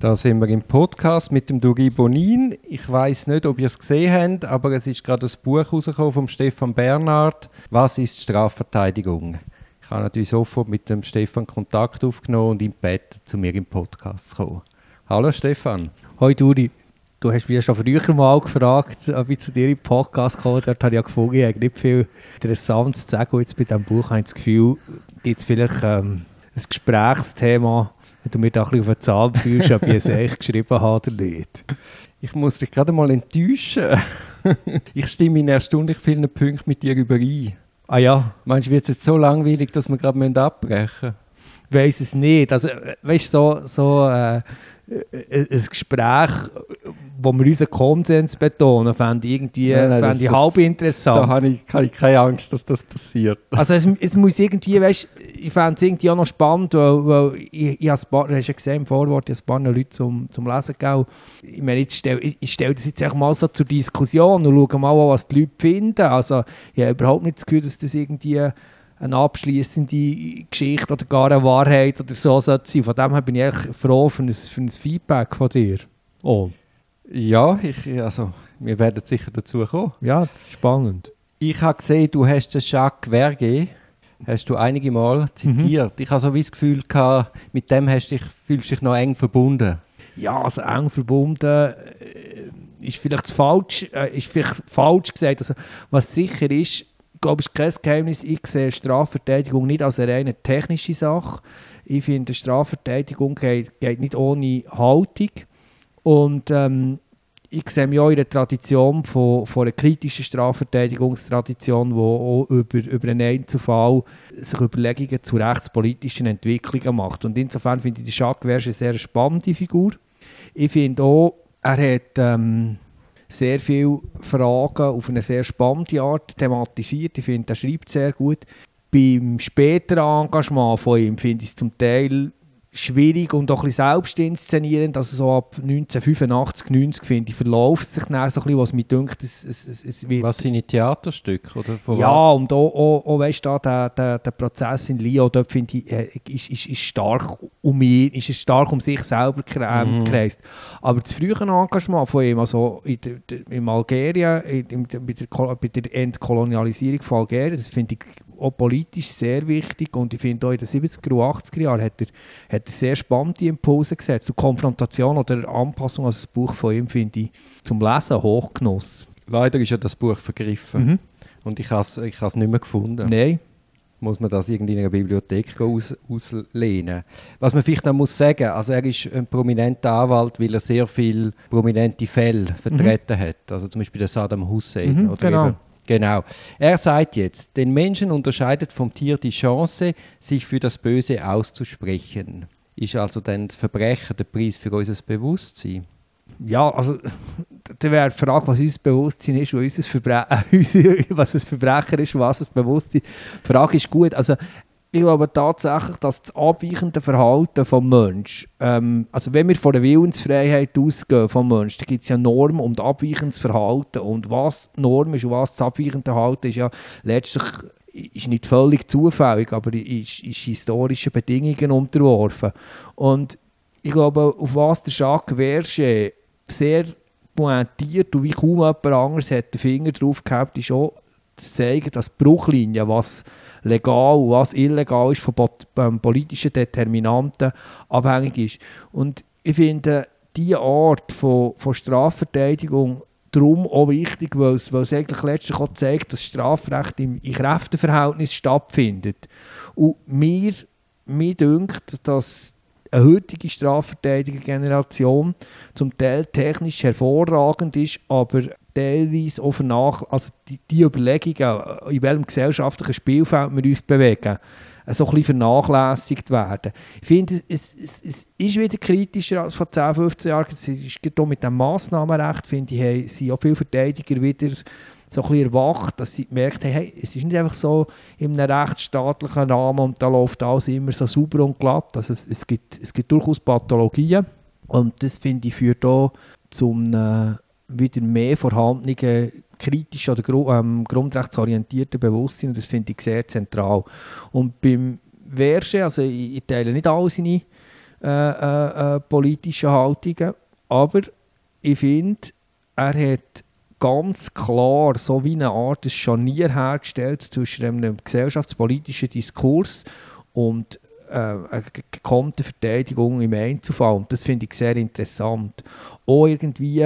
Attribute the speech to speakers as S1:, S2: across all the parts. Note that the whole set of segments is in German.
S1: Da sind wir im Podcast mit dem Duri Bonin. Ich weiß nicht, ob ihr es gesehen habt, aber es ist gerade ein Buch rausgekommen vom Stefan Bernhard. Was ist Strafverteidigung? Ich habe natürlich sofort mit dem Stefan Kontakt aufgenommen und ihn gebeten, zu mir im Podcast zu kommen. Hallo Stefan.
S2: Hoi Duri. Du hast mich schon früher mal gefragt, ob ich zu dir im Podcast komme. Dort habe ich ja gefunden, ich habe nicht viel Interessantes zu sagen. Und jetzt bei diesem Buch habe ich das Gefühl, es vielleicht ähm, ein Gesprächsthema, wenn du mir da ein bisschen auf den Zahn fühlst, ob ich es echt geschrieben habe oder nicht.
S1: Ich muss dich gerade mal enttäuschen. ich stimme in erstaunlich vielen Punkten mit dir überein.
S2: Ah ja?
S1: Meinst du, wird es jetzt so langweilig, dass wir gerade abbrechen müssen?
S2: Ich weiß es nicht. Also, weißt du, so, so äh, ein Gespräch, wo wir unseren Konsens betonen, fände ich irgendwie nein, nein, fände ich halb interessant.
S1: Da habe ich, habe ich, keine Angst, dass das passiert.
S2: Also es, es muss irgendwie, weißt, ich fände es irgendwie auch noch spannend, weil, weil ich, ich habe ein paar, hast ja gesehen im Vorwort, ich habe ein paar Leute zum, zum Lesen gegeben. Ich meine, ich stelle ich stell das jetzt mal so zur Diskussion und schaue mal was die Leute finden. Also ich habe überhaupt nicht das Gefühl, dass das irgendwie eine abschließende Geschichte oder gar eine Wahrheit oder so sollte sein. Von dem her bin ich echt froh für ein, für ein Feedback von dir.
S1: Oh. Ja, ich, also, wir werden sicher dazu kommen.
S2: Ja, spannend.
S1: Ich habe gesehen, du hast den Jacques Verge, hast du einige Mal zitiert. Mhm. Ich habe so wie das Gefühl gehabt, mit dem hast dich, fühlst du dich noch eng verbunden.
S2: Ja, also eng verbunden äh, ist vielleicht falsch, äh, ist vielleicht falsch gesagt. Also, was sicher ist, glaube, es ist kein Geheimnis, ich sehe Strafverteidigung nicht als eine reine technische Sache. Ich finde, Strafverteidigung geht, geht nicht ohne Haltung. Und ähm, ich sehe mich auch in der Tradition von, von einer kritischen Strafverteidigungstradition, die auch über, über einen Einzelfall sich Überlegungen zu rechtspolitischen Entwicklungen macht. Und insofern finde ich die Jacques eine sehr spannende Figur. Ich finde auch, er hat... Ähm, sehr viele Fragen auf eine sehr spannende Art thematisiert. Ich finde, er schreibt sehr gut. Beim späteren Engagement von ihm finde ich es zum Teil schwierig und auch ein bisschen selbst inszenierend. Also so ab 1985, 90 finde ich, verläuft sich dann so ein bisschen, was mir denkt, es, es, es
S1: wird... Was seine Theaterstücke? Oder
S2: ja, und auch, auch, auch weißt du, der, der, der Prozess in Lyon, dort finde ich, äh, ist, ist, ist stark um ihn, ist stark um sich selber mhm. gekreist. Aber das frühe Engagement von ihm, also in, der, in Algerien, in, bei, der, bei der Entkolonialisierung von Algerien, das finde ich auch politisch sehr wichtig und ich finde auch in den 70er und 80er Jahren hat er, hat er sehr spannende Impulse gesetzt. Die Konfrontation oder Anpassung an das Buch von ihm finde ich zum Lesen hochgenuss.
S1: Leider ist ja das Buch vergriffen mhm. und ich habe es ich nicht mehr gefunden.
S2: Nein.
S1: Muss man das irgendwie in einer Bibliothek aus, auslehnen. Was man vielleicht noch muss sagen, also er ist ein prominenter Anwalt, weil er sehr viele prominente Fälle vertreten mhm. hat. Also zum Beispiel der Saddam Hussein.
S2: Mhm, oder genau.
S1: Genau. Er sagt jetzt, den Menschen unterscheidet vom Tier die Chance, sich für das Böse auszusprechen. Ist also dann das Verbrechen der Preis für unser Bewusstsein?
S2: Ja, also da wäre die Frage, was unser Bewusstsein ist, was, unser Verbre was ein Verbrecher ist, was das Bewusstsein. Die Frage ist gut. Also ich glaube tatsächlich, dass das abweichende Verhalten des Menschen, ähm, also wenn wir von der Willensfreiheit ausgehen vom Menschen, dann gibt es ja Normen und abweichendes Verhalten. Und was Norm ist und was das abweichende Verhalten ist, ja letztlich ist nicht völlig zufällig, aber ist, ist historischen Bedingungen unterworfen. Und ich glaube, auf was der Jacques Verge sehr pointiert und wie kaum jemand anderes hat den Finger drauf gehabt, ist auch zu zeigen, dass die Bruchlinie, was legal und was illegal ist, von ähm, politischen Determinanten abhängig ist. Und ich finde, diese Art von, von Strafverteidigung darum auch wichtig, weil es, eigentlich letztlich auch zeigt, dass Strafrecht im, im Kräfteverhältnis stattfindet. Und mir, mir dünkt, dass eine heutige Strafverteidiger-Generation zum Teil technisch hervorragend ist, aber teilweise auch vernach also die, die Überlegungen, in welchem gesellschaftlichen Spielfeld wir uns bewegen, so ein bisschen vernachlässigt werden. Ich finde, es, es, es, ist wieder kritischer als vor 10, 15 Jahren. Es ist mit dem Massnahmenrecht, finde ich, haben, sind auch viele Verteidiger wieder so ein erwacht, dass sie gemerkt haben, hey, es ist nicht einfach so in einem rechtsstaatlichen Rahmen und da läuft alles immer so sauber und glatt. Also es, es, gibt, es gibt durchaus Pathologien und das, finde ich, führt auch zum äh, wieder mehr vorhandenen kritisch oder ähm, grundrechtsorientierten Bewusstsein das finde ich sehr zentral. Und beim Verge, also ich, ich teile nicht alle seine äh, äh, äh, politischen Haltungen. Aber ich finde, er hat ganz klar so wie eine Art des Scharnier hergestellt zwischen einem gesellschaftspolitischen Diskurs und äh, eine gekonnte Verteidigung im Einzelfall. Und das finde ich sehr interessant. Auch irgendwie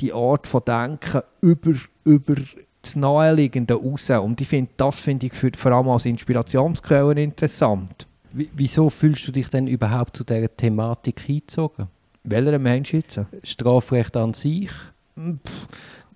S2: die Art von Denken über, über das Naheliegende raus. Und ich finde, das finde ich für, vor allem als Inspirationsquelle interessant.
S1: Wie, wieso fühlst du dich denn überhaupt zu dieser Thematik hingezogen?
S2: Welcher Mensch jetzt?
S1: Strafrecht an sich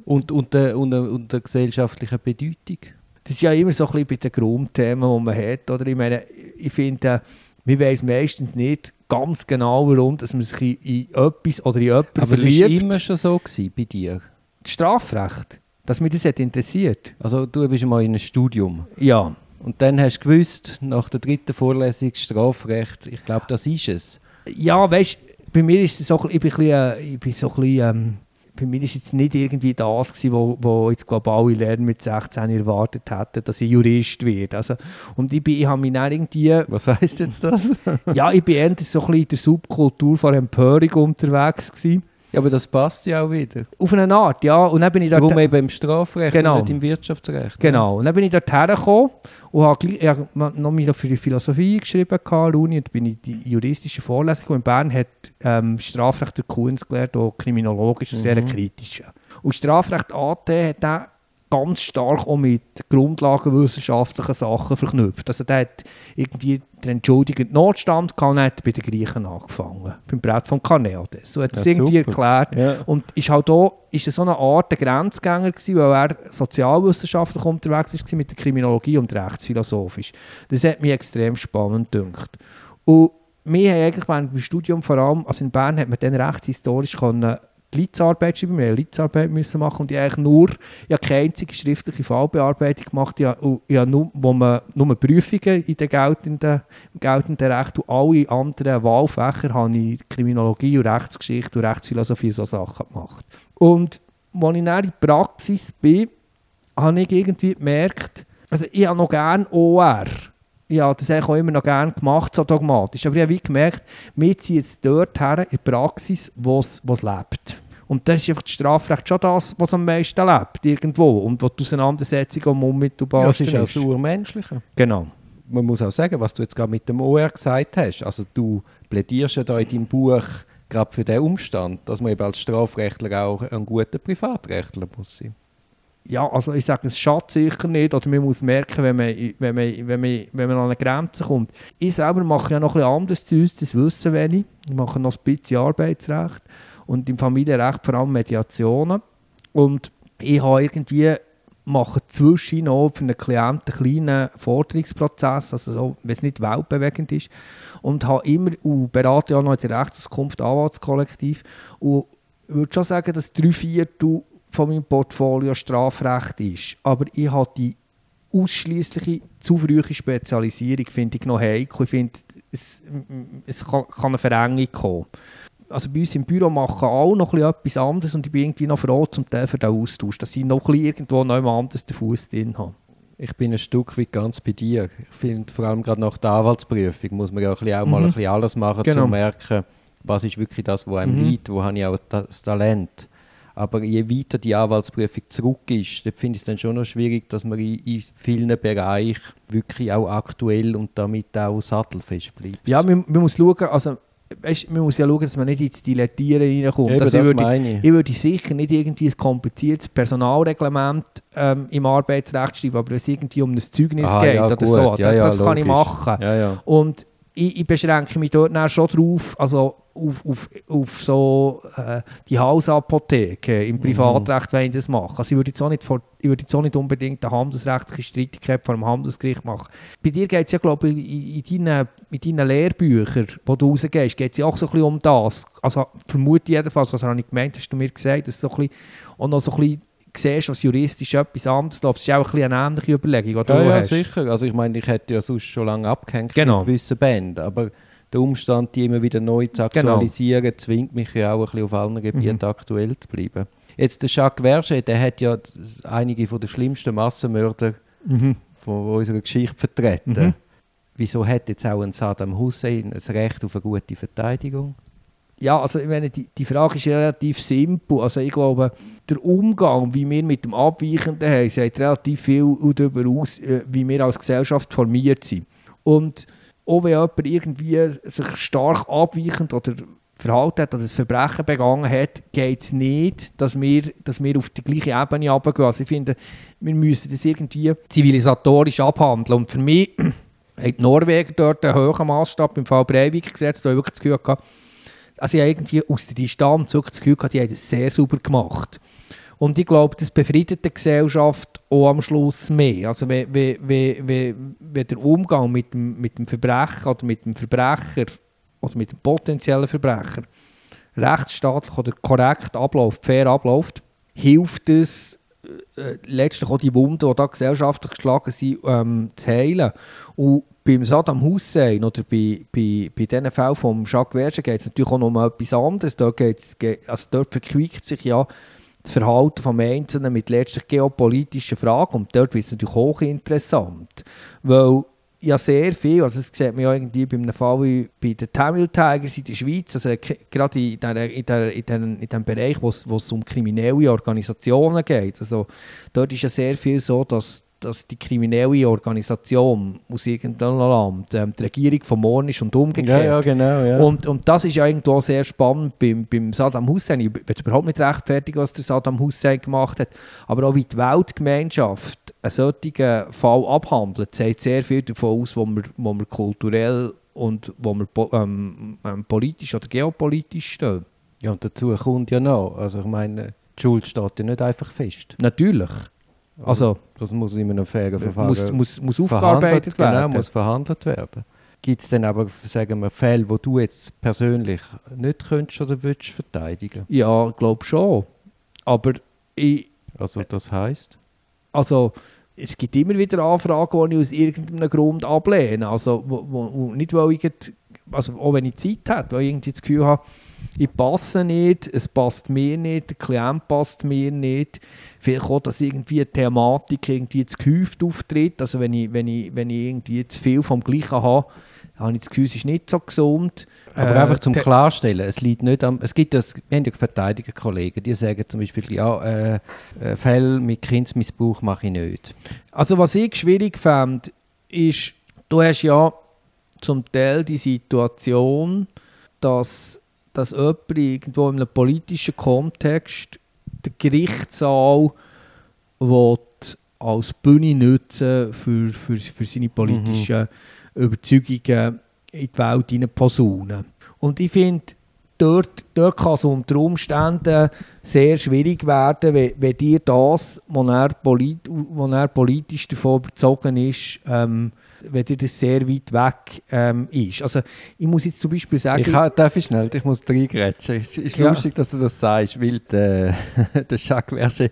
S1: und, und, der, und, und der gesellschaftlichen Bedeutung?
S2: Das ist ja immer so ein bisschen bei den Grundthemen, die man hat. Oder? Ich meine, ich finde, man weiß meistens nicht ganz genau, warum dass man sich in, etwas oder in jemanden
S1: Aber
S2: verliebt.
S1: es war immer schon so gewesen bei dir?
S2: Das Strafrecht, dass mich das hat interessiert.
S1: Also du bist mal in einem Studium
S2: Ja.
S1: und dann hast du gewusst, nach der dritten Vorlesung Strafrecht, ich glaube, das ist es.
S2: Ja, weißt du, bei mir ist es so, ein bisschen- ich bin, ein bisschen, ich bin so ein bisschen, ähm, bei mir ist jetzt nicht irgendwie das gewesen, wo, wo jetzt glaube alle Lerner mit 16 erwartet hätten, dass ich Jurist werde. Also, und ich, bin, ich habe mich dann irgendwie,
S1: Was heißt jetzt das?
S2: ja, ich bin eher so ein bisschen in der Subkultur von Empörung unterwegs gewesen.
S1: Ja, aber das passt ja auch wieder.
S2: Auf eine Art, ja. Und dann bin ich dort...
S1: Darum eben im Strafrecht
S2: Genau.
S1: und nicht im Wirtschaftsrecht.
S2: Genau. Und dann bin ich dort hergekommen und habe habe noch mal für die Philosophie geschrieben an Uni und bin in die juristische Vorlesung gekommen. in Bern hat ähm, Strafrecht der Kunst gelernt, auch kriminologisch und sehr
S1: Mhm.
S2: kritisch. Und Strafrecht AT hat auch ganz stark auch mit grundlagenwissenschaftlichen Sachen verknüpft. Also der hat irgendwie den entschuldigenden Notstand gehabt und hat bei den Griechen angefangen, beim Brett von Carneades. So hat er es
S1: Ja,
S2: irgendwie erklärt.
S1: Ja.
S2: Und ist halt auch, ist so eine Art der Grenzgänger gewesen, weil er sozialwissenschaftlich unterwegs war mit der Kriminologie und rechtsphilosophisch. Das hat mich extrem spannend gedacht. Und wir haben eigentlich während dem Studium vor allem, also in Bern hat man dann rechtshistorisch können die Litzarbeit schreiben, wir Litzarbeit müssen machen und ich eigentlich nur, ich keine einzige schriftliche Fallbearbeitung gemacht, ich habe, ich habe nur, wo man nur Prüfungen in den geltenden, im geltenden Recht und alle anderen Wahlfächer habe ich Kriminologie und Rechtsgeschichte und Rechtsphilosophie so Sachen gemacht. Und als ich dann in der Praxis bin, habe ich irgendwie gemerkt, also ich habe noch gerne OR. Ich habe das eigentlich auch immer noch gerne gemacht, so dogmatisch. Aber ich habe wie gemerkt, wir ziehen jetzt dort her in die Praxis, wo es lebt. Und das ist einfach das Strafrecht schon das, was am meisten lebt, irgendwo. Und wo die Auseinandersetzung am unmittelbar
S1: Ja, es ist auch das Urmenschliche.
S2: Genau.
S1: Man muss auch sagen, was du jetzt gerade mit dem OR gesagt hast. Also du plädierst ja da in deinem Buch gerade für den Umstand, dass man eben als Strafrechtler auch ein guter Privatrechtler muss sein.
S2: Ja, also ich sage, es schadet sicher nicht. Oder man muss merken, wenn man, wenn man, wenn man, wenn man an eine Grenze kommt. Ich selber mache ja noch bisschen anderes zu uns, das wissen wenig. Ich mache noch ein bisschen Arbeitsrecht und im Familienrecht vor allem Mediationen. Und ich habe irgendwie mache zwischen noch für einen Klienten einen kleinen Forderungsprozess, also so, wenn es nicht weltbewegend ist. Und habe immer, und berate ja noch in der Rechtsauskunft Anwaltskollektiv. Und ich würde schon sagen, dass drei Viertel von meinem Portfolio Strafrecht ist. Aber ich habe die ausschließliche zu frühe Spezialisierung finde ich noch heikel. Ich finde, es, es kann, kann eine Verengung kommen. Also bei uns im Büro machen alle noch etwas anderes und ich bin irgendwie noch froh zum Teil für den Austausch, dass ich noch irgendwo noch jemand anderes den Fuß drin habe.
S1: Ich bin ein Stück weit ganz bei dir. Ich finde, vor allem gerade nach der Anwaltsprüfung muss man ja auch mal
S2: Mhm.
S1: ein bisschen alles machen, um
S2: Genau.
S1: zu merken, was ist wirklich das, was einem
S2: Mhm.
S1: liegt, wo habe ich auch das Talent. Aber je weiter die Anwaltsprüfung zurück ist, finde ich es dann schon noch schwierig, dass man in, in vielen Bereichen wirklich auch aktuell und damit auch sattelfest bleibt.
S2: Ja, man, man muss schauen, also weißt, man muss ja schauen, dass man nicht ins Dilettieren reinkommt.
S1: Eben,
S2: Also ich
S1: das
S2: würde,
S1: meine ich.
S2: Ich würde sicher nicht irgendwie ein kompliziertes Personalreglement ähm, im Arbeitsrecht schreiben, aber wenn es irgendwie um ein Zeugnis
S1: Ah,
S2: geht
S1: ja,
S2: oder
S1: gut.
S2: so,
S1: Ja, ja,
S2: das kann ich
S1: logisch.
S2: machen. Und ich, ich beschränke mich dort schon drauf, also auf, auf, auf so äh, die Hausapotheke im Privatrecht, wenn ich das mache. Also ich würde jetzt auch nicht, vor, ich würde jetzt auch nicht unbedingt eine handelsrechtliche Streitigkeit vor dem Handelsgericht machen. Bei dir geht es ja, glaube ich, in, in, deinen, in deinen Lehrbüchern, wo du rausgehst, geht es ja auch so ein bisschen um das. Also vermute ich jedenfalls, was habe ich gemeint, hast du mir gesagt, dass so ein bisschen, auch noch so ein bisschen siehst, was juristisch etwas anderes läuft. Das ist auch ein bisschen eine ähnliche Überlegung, die du
S1: Ja, ja,
S2: hast.
S1: sicher. Also ich meine, ich hätte ja sonst schon lange abgehängt
S2: Genau.
S1: mit gewissen Bänden, aber der Umstand, die immer wieder neu zu
S2: Genau.
S1: aktualisieren, zwingt mich ja auch ein bisschen auf allen Gebieten
S2: Mhm.
S1: aktuell zu bleiben. Jetzt der Jacques Verget, der hat ja das- einige von der schlimmsten Massenmörder
S2: Mhm.
S1: von unserer Geschichte vertreten.
S2: Mhm.
S1: wieso hat jetzt auch ein Saddam Hussein ein Recht auf eine gute Verteidigung?
S2: Ja, also ich meine, die, die Frage ist relativ simpel. Also ich glaube, der Umgang, wie wir mit dem Abweichenden haben, sagt relativ viel darüber aus, äh, wie wir als Gesellschaft formiert sind. Und auch wenn jemand irgendwie sich stark abweichend oder verhalten hat oder ein Verbrechen begangen hat, geht es nicht, dass wir, dass wir auf die gleiche Ebene runtergehen. Also ich finde, wir müssen das irgendwie zivilisatorisch abhandeln. Und für mich hat Norwegen dort einen hohen Maßstab im Fall Breivik gesetzt, wo ich wirklich das Gefühl hatte, also ich irgendwie aus der Distanz das Gefühl gehabt, die haben das sehr sauber gemacht. Und ich glaube, das befriedet die Gesellschaft auch am Schluss mehr. Also wenn, wenn, wenn, wenn der Umgang mit dem, mit dem Verbrecher oder mit dem Verbrecher oder mit dem potenziellen Verbrecher rechtsstaatlich oder korrekt abläuft, fair abläuft, hilft es äh, letztlich auch die Wunden, die da gesellschaftlich geschlagen sind, ähm, zu heilen. Und beim Saddam Hussein oder bei, bei, bei diesen Fällen von Jacques Verge geht es natürlich auch noch um etwas anderes. Dort, also dort verquickt sich ja das Verhalten des Einzelnen mit letztlich geopolitischen Fragen und dort wird es natürlich hochinteressant, weil ja sehr viel, also das sieht man ja irgendwie bei einem Fall wie bei den Tamil Tigers in der Schweiz, also gerade in, der, in, der, in, dem, in dem Bereich, wo es um kriminelle Organisationen geht, also dort ist ja sehr viel so, dass dass die kriminelle Organisation aus irgendeinem Land ähm, die Regierung vom Morgen ist und umgekehrt.
S1: Ja, ja, genau. Ja.
S2: Und, und das ist ja irgendwo sehr spannend beim, beim Saddam Hussein. Ich will überhaupt nicht rechtfertigen, was der Saddam Hussein gemacht hat, aber auch wie die Weltgemeinschaft einen solchen Fall abhandelt, zeigt sehr viel davon aus, wo wir, wo wir kulturell und wo wir ähm, ähm, politisch oder geopolitisch stehen.
S1: Ja, und dazu kommt ja noch, also ich meine, die Schuld steht ja nicht einfach fest.
S2: Natürlich.
S1: Also, das muss in einem fairen Verfahren
S2: muss, muss, muss aufgearbeitet werden.
S1: Genau, muss verhandelt werden. Gibt es denn aber, sagen wir, Fälle, wo du jetzt persönlich nicht könntest oder willst verteidigen?
S2: Ja, ich glaube schon. Aber ich...
S1: Also das heisst?
S2: Also, es gibt immer wieder Anfragen, die ich aus irgendeinem Grund ablehne. Also, wo, wo, nicht, weil ich, also auch wenn ich Zeit habe, weil ich irgendwie das Gefühl habe, ich passe nicht, es passt mir nicht, der Klient passt mir nicht. Vielleicht auch, dass irgendwie eine Thematik irgendwie zu gehäuft auftritt. Also wenn ich, wenn ich, wenn ich irgendwie zu viel vom Gleichen habe, habe ich das Gefühl, es ist nicht so gesund.
S1: Aber äh, einfach zum Klarstellen, es liegt nicht am, es gibt das, wir haben ja Verteidigerkollegen, die sagen zum Beispiel, ja, äh, äh, Fälle mit Kindsmissbrauch mache ich nicht.
S2: Also was ich schwierig fand, ist, du hast ja zum Teil die Situation, dass, dass jemand irgendwo in einem politischen Kontext den Gerichtssaal als Bühne nutzen für, für, für seine politischen mhm. Überzeugungen in die Welt hinein posaunen. Und ich finde, dort, dort kann es unter Umständen sehr schwierig werden, wenn, wenn dir das, was er, polit, er politisch davon überzogen ist, ähm, wenn dir das sehr weit weg ähm, ist. Also ich muss jetzt zum Beispiel sagen...
S1: Ich kann, darf ich schnell, ich muss reingrätschen. Es ist ja. lustig, dass du das sagst, weil der, der Jacques Verge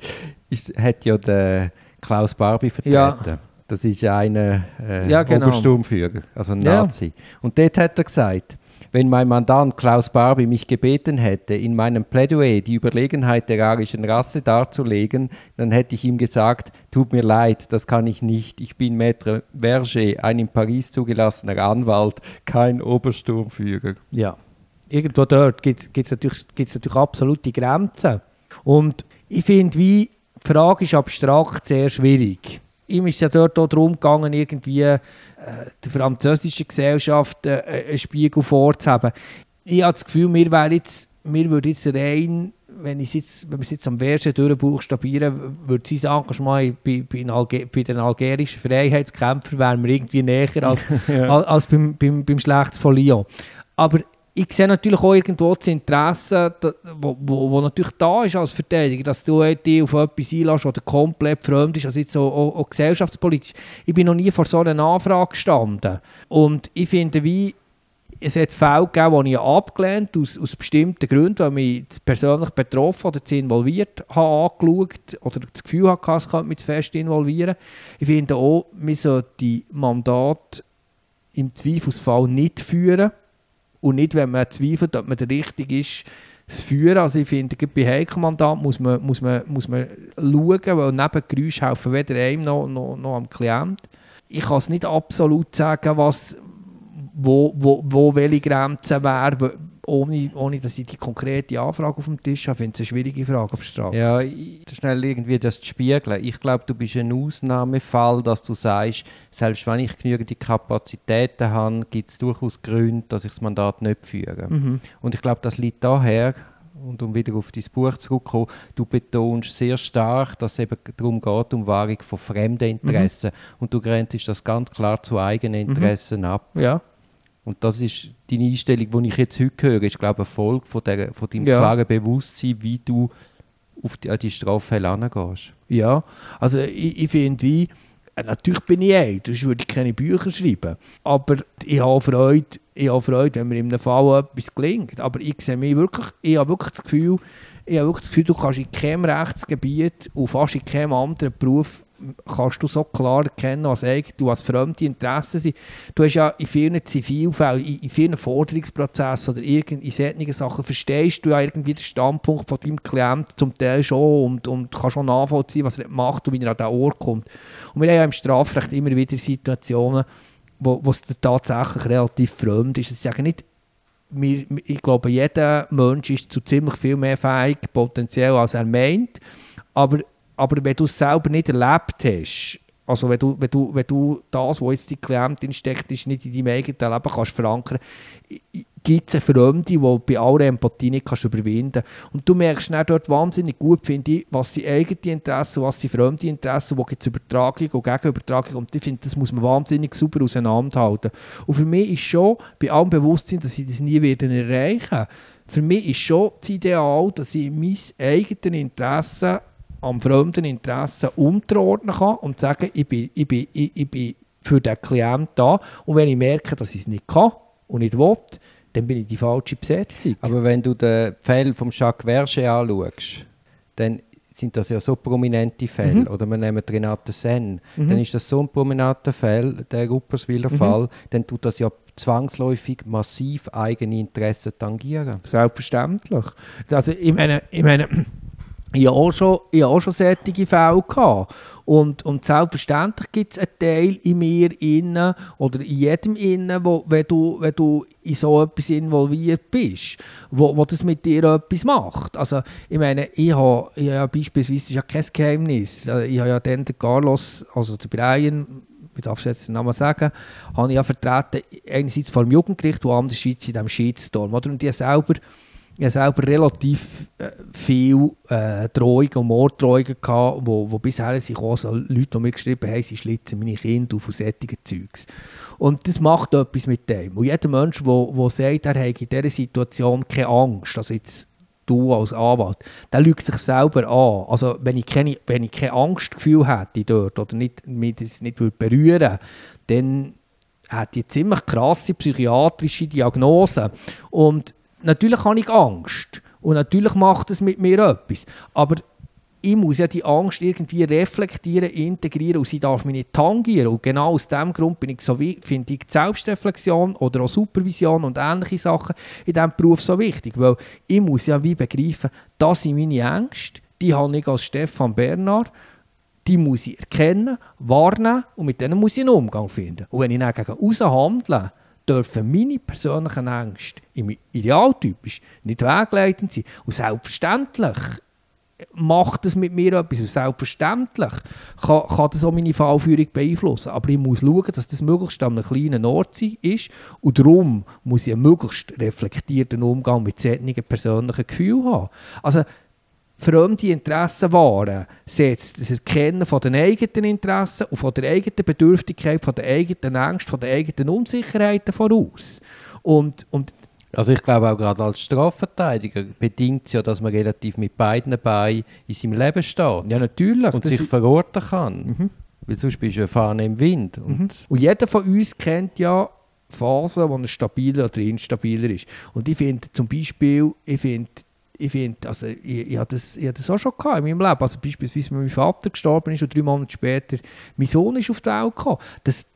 S1: hat ja den Klaus Barbie vertreten. Ja. Das ist einer äh, ja, genau. Obersturmführer, also ein Nazi. Und dort hat er gesagt, wenn mein Mandant Klaus Barbie mich gebeten hätte, in meinem Plädoyer die Überlegenheit der arischen Rasse darzulegen, dann hätte ich ihm gesagt, tut mir leid, das kann ich nicht. Ich bin Maître Verger, ein in Paris zugelassener Anwalt, kein Obersturmführer.
S2: Ja, irgendwo dort gibt es natürlich, natürlich absolute Grenzen. Und ich finde, die Frage ist abstrakt sehr schwierig ihm ist es ja dort auch darum gegangen, irgendwie äh, der französischen Gesellschaft äh, einen Spiegel vorzuhaben. Ich habe das Gefühl, wir, jetzt, wir würden jetzt rein, wenn, ich jetzt, wenn wir es jetzt am Versen durchbuchstabieren, würde sein Engagement bei, bei, Alge bei den algerischen Freiheitskämpfern wären wir irgendwie näher als, ja. als, als beim, beim, beim Schlecht von Lyon. Aber ich sehe natürlich auch irgendwo das Interesse, das natürlich da ist als Verteidiger, dass du dich auf etwas einlässt, das komplett fremd ist, also jetzt auch, auch, auch, gesellschaftspolitisch. Ich bin noch nie vor so einer Anfrage gestanden. Und ich finde, wie es hat Fälle gegeben, die ich abgelehnt habe, aus, aus bestimmten Gründen, weil mich persönlich betroffen oder zu involviert habe angeschaut oder das Gefühl hatte, es könnte mich zu fest involvieren. Ich finde auch, man sollte die Mandat im Zweifelsfall nicht führen und nicht, wenn man zweifelt, ob man der Richtige ist, zu führen. Also ich finde, bei Heikelmandat muss man, muss, man, muss man schauen, weil Nebengeräusche helfen weder einem noch, noch, am Klient. ich kann es nicht absolut sagen, was, wo, wo, wo welche Grenze wäre, ohne, ohne dass ich die konkrete Anfrage auf dem Tisch habe. Ich finde es eine schwierige Frage, ob Strafe.
S1: Ja, schnell irgendwie das zu spiegeln. Ich glaube, du bist ein Ausnahmefall, dass du sagst, selbst wenn ich genügend Kapazitäten habe, gibt es durchaus Gründe, dass ich das Mandat nicht führe. Mhm. Und ich glaube, das liegt daher, und um wieder auf dein Buch zurückzukommen, du betonst sehr stark, dass es eben darum geht, um Wahrung von fremden Interessen. Mhm. Und du grenzt das ganz klar zu eigenen mhm. Interessen mhm. ab.
S2: Ja.
S1: Und das ist deine Einstellung, die ich jetzt heute höre, ist, glaube ich, eine Folge von, der, von deinem ja. klaren Bewusstsein, wie du auf die, an die Straffälle angehst.
S2: Ja, also ich, ich finde, wie, äh, natürlich bin ich ein, sonst würde ich keine Bücher schreiben. Aber ich habe Freude, ich habe Freude wenn mir in einem Fall etwas gelingt. Aber ich sehe mich wirklich, ich habe wirklich das Gefühl, ich habe wirklich das Gefühl, du kannst in keinem Rechtsgebiet und fast in keinem anderen Beruf kannst du so klar erkennen, was du als fremde Interessen sind. Du hast ja in vielen Zivilfällen, in, vielen Forderungsprozessen oder in solchen Sachen verstehst du ja irgendwie den Standpunkt von deinem Klienten zum Teil schon und, und kannst schon nachvollziehen, was er macht und wie er an den Ort kommt. Und wir haben ja im Strafrecht immer wieder Situationen, wo, wo es tatsächlich relativ fremd ist. Es ist nicht ich glaube, jeder Mensch ist zu ziemlich viel mehr fähig, potenziell, als er meint. Aber aber wenn du es selber nicht erlebt hast, also wenn du, wenn du, wenn du das, was jetzt die Klientin steckt, ist, nicht in deinem eigenen Leben kannst verankern, gibt es eine Fremde, die du bei aller Empathie nicht kannst überwinden kannst. Und du merkst dann dort wahnsinnig gut, finde ich, was sind eigene Interessen, was sind fremde Interessen, wo gibt es Übertragung und Gegenübertragung. Und ich finde, das muss man wahnsinnig super auseinanderhalten. Und für mich ist schon, bei allem Bewusstsein, dass ich das nie werden erreichen werde, für mich ist schon das Ideal, dass ich mein eigenes Interesse am fremden Interessen unterordnen kann und sagen, ich bin, ich bin, ich, ich bin für den Klienten da. Und wenn ich merke, dass ich es nicht kann und nicht will, dann bin ich die falsche Besetzung.
S1: Aber wenn du den Fall von Jacques Verge anschaust, dann sind das ja so prominente Fälle. Mhm. Oder wir nehmen Renate Sen, mhm. dann ist das so ein prominenter Fall, der Rupperswiller mhm. Fall, dann tut das ja zwangsläufig massiv eigene Interessen tangieren.
S2: Selbstverständlich. Also ich meine, ich meine ich habe auch schon, ich habe Fälle. Und, und selbstverständlich gibt es einen Teil in mir innen oder in jedem innen, wo, wenn, du, wenn du in so etwas involviert bist, wo, wo das mit dir etwas macht. Also, ich meine, ich habe, ich habe beispielsweise, das ist ja kein Geheimnis, äh, ich habe ja dann den Carlos, also den Brian, ich darf es jetzt den Namen sagen, habe ich ja vertreten, einerseits vor dem Jugendgericht und andererseits in diesem Shitstorm. Oder? Und die selber ich hatte selber relativ äh, viele äh, Drohungen und Morddrohungen, gehabt, wo, wo bisher sich auch so Leute, die mir geschrieben haben, sie schlitzen meine Kinder auf solche Zeugs. Und das macht etwas mit dem. Und jeder Mensch, der sagt, er habe in dieser Situation keine Angst, also jetzt du als Anwalt, der lügt sich selber an. Also wenn ich keine, wenn ich kein Angstgefühl hätte dort oder nicht, mich das nicht würde berühren dann hätte ich ziemlich krasse psychiatrische Diagnose. Und natürlich habe ich Angst und natürlich macht es mit mir etwas, aber ich muss ja die Angst irgendwie reflektieren, integrieren und sie darf mich nicht tangieren. Und genau aus diesem Grund bin ich so finde ich die Selbstreflexion oder auch Supervision und ähnliche Sachen in diesem Beruf so wichtig, weil ich muss ja wie begreifen, das sind meine Ängste, die habe ich als Stefan Bernard, die muss ich erkennen, warnen und mit denen muss ich einen Umgang finden. Und wenn ich dann gegen handle, dürfen meine persönlichen Ängste im Idealtypisch nicht wegleitend sein. Und selbstverständlich macht es mit mir etwas. Und selbstverständlich kann, kann das auch meine Fallführung beeinflussen. Aber ich muss schauen, dass das möglichst an einem kleinen Ort ist. Und darum muss ich einen möglichst reflektierten Umgang mit solchen persönlichen Gefühlen haben. Also, fremde Interessen wahren, setzt das Erkennen von den eigenen Interessen und von der eigenen Bedürftigkeit, von der eigenen Angst, von der eigenen Unsicherheiten voraus. Und, und
S1: also ich glaube auch gerade als Strafverteidiger bedingt es ja, dass man relativ mit beiden Beinen in seinem Leben steht.
S2: Ja, natürlich.
S1: Und sich verorten kann. Mhm. Weil sonst bist du eine Fahne im Wind.
S2: Und, mhm. und jeder von uns kennt ja Phasen, wo er stabiler oder instabiler ist. Und ich finde zum Beispiel, ich finde ich finde, also ich, ich habe das, ich das auch schon gehabt in meinem Leben. Also beispielsweise, wenn mein Vater gestorben ist und drei Monate später mein Sohn ist auf die Welt gekommen. Das,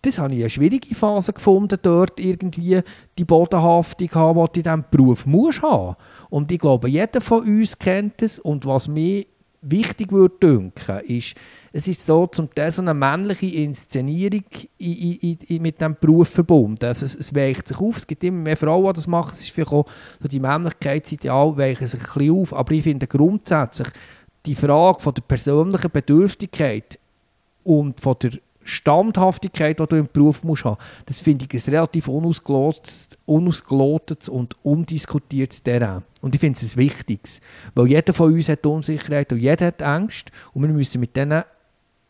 S2: das habe ich eine schwierige Phase gefunden, dort irgendwie die Bodenhaftung haben, die du in diesem Beruf musst haben. Und ich glaube, jeder von uns kennt es. Und was mich wichtig würde denken, ist, es ist so zum Teil so eine männliche Inszenierung in, in, in, mit diesem Beruf verbunden. Also es, es, weicht sich auf, es gibt immer mehr Frauen, die das machen. Es ist auch so die Männlichkeitsideal weichen sich ein bisschen auf. Aber ich finde grundsätzlich die Frage von der persönlichen Bedürftigkeit und von der Standhaftigkeit, die du im Beruf musst haben das finde ich ein relativ unausgelotetes, unausgelotetes und undiskutiertes Terrain. Und ich finde es ein wichtiges, weil jeder von uns hat Unsicherheit und jeder hat Angst und wir müssen mit denen,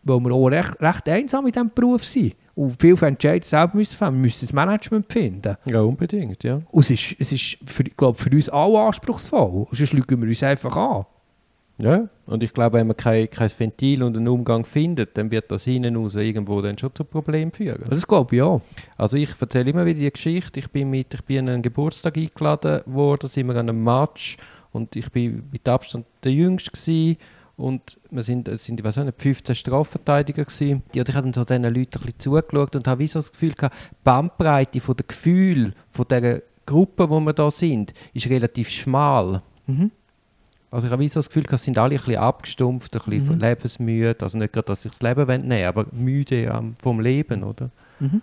S2: weil wir auch recht, recht einsam in diesem Beruf sind und viel Entscheidungen selber müssen wir müssen das Management finden.
S1: Ja, unbedingt, ja.
S2: Und es ist, es ist für, glaub, für uns alle anspruchsvoll, sonst lügen wir uns einfach an.
S1: Ja, und ich glaube, wenn man kein, kein Ventil und einen Umgang findet, dann wird das hinten raus irgendwo dann schon zu Problemen führen.
S2: Das glaube ich ja.
S1: Also ich erzähle immer wieder die Geschichte, ich bin, mit, ich bin an einen Geburtstag eingeladen worden, sind wir an einem Match und ich bin mit Abstand der Jüngste gewesen und wir sind, es sind ich weiß nicht, 15 Strafverteidiger gewesen. Und ich habe dann so diesen Leuten ein bisschen zugeschaut und habe wie so das Gefühl gehabt, die Bandbreite von der Gefühl von dieser Gruppe, wo wir da sind, ist relativ schmal. Mhm. Also ich habe so das Gefühl, es sind alle ein bisschen abgestumpft, ein bisschen mhm. lebensmüde. Also nicht gerade, dass ich das Leben nehmen will, aber müde vom Leben, oder? Mhm.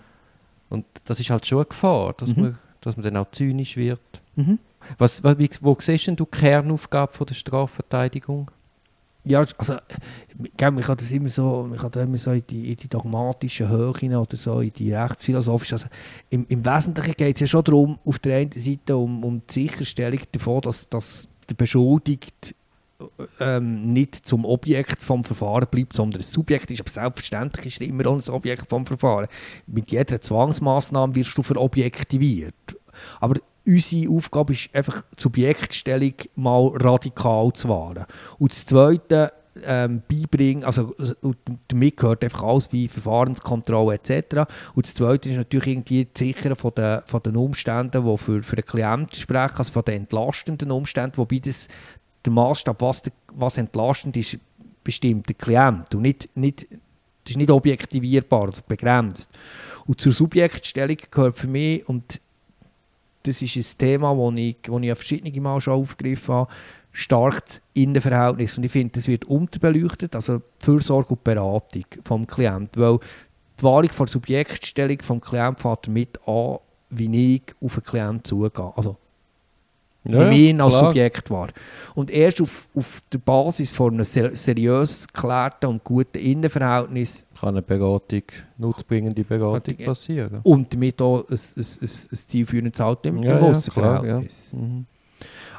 S1: Und das ist halt schon eine Gefahr, dass, mhm. man, dass man dann auch zynisch wird. Mhm. Was, wie, wo siehst du die Kernaufgabe von der Strafverteidigung?
S2: Ja, also ich kann das immer so, ich kann immer so in die, in die dogmatischen Höhen oder so, in die rechtsphilosophischen. Also im, Im Wesentlichen geht es ja schon darum, auf der einen Seite um, um die Sicherstellung davon, dass, dass der Beschuldigte ähm, nicht zum Objekt vom Verfahren bleibt, sondern ein Subjekt ist. Aber selbstverständlich ist er immer auch ein Objekt vom Verfahren. Mit jeder Zwangsmaßnahme wirst du verobjektiviert. Aber unsere Aufgabe ist einfach, die Subjektstellung mal radikal zu wahren. Und das Zweite, ähm, beibringen, also damit gehört einfach alles wie Verfahrenskontrolle etc. Und das Zweite ist natürlich irgendwie das Sichern von den, von den Umständen, die für, für den Klienten sprechen, also von den entlastenden Umständen, wobei das der Maßstab, was, was entlastend ist, bestimmt der Klient und nicht, nicht das ist nicht objektivierbar oder begrenzt. Und zur Subjektstellung gehört für mich, und das ist ein Thema, das ich, das ich verschiedene Mal schon aufgegriffen habe, starkes Innenverhältnis. Und ich finde, das wird unterbeleuchtet, also die Fürsorge und Beratung vom Klienten. Weil die Wahrung der Subjektstellung vom Klienten fängt damit an, wie ich auf den Klienten zugehe. Also, ja, wie ihn als klar. Subjekt war. Und erst auf, auf der Basis von einem ser seriös geklärten und guten Innenverhältnis
S1: kann eine Beratung, nutzbringende Beratung passieren.
S2: Und damit auch ein, ein, ein, ein zielführendes Halten im ja, Außenverhältnis. Ja, mhm.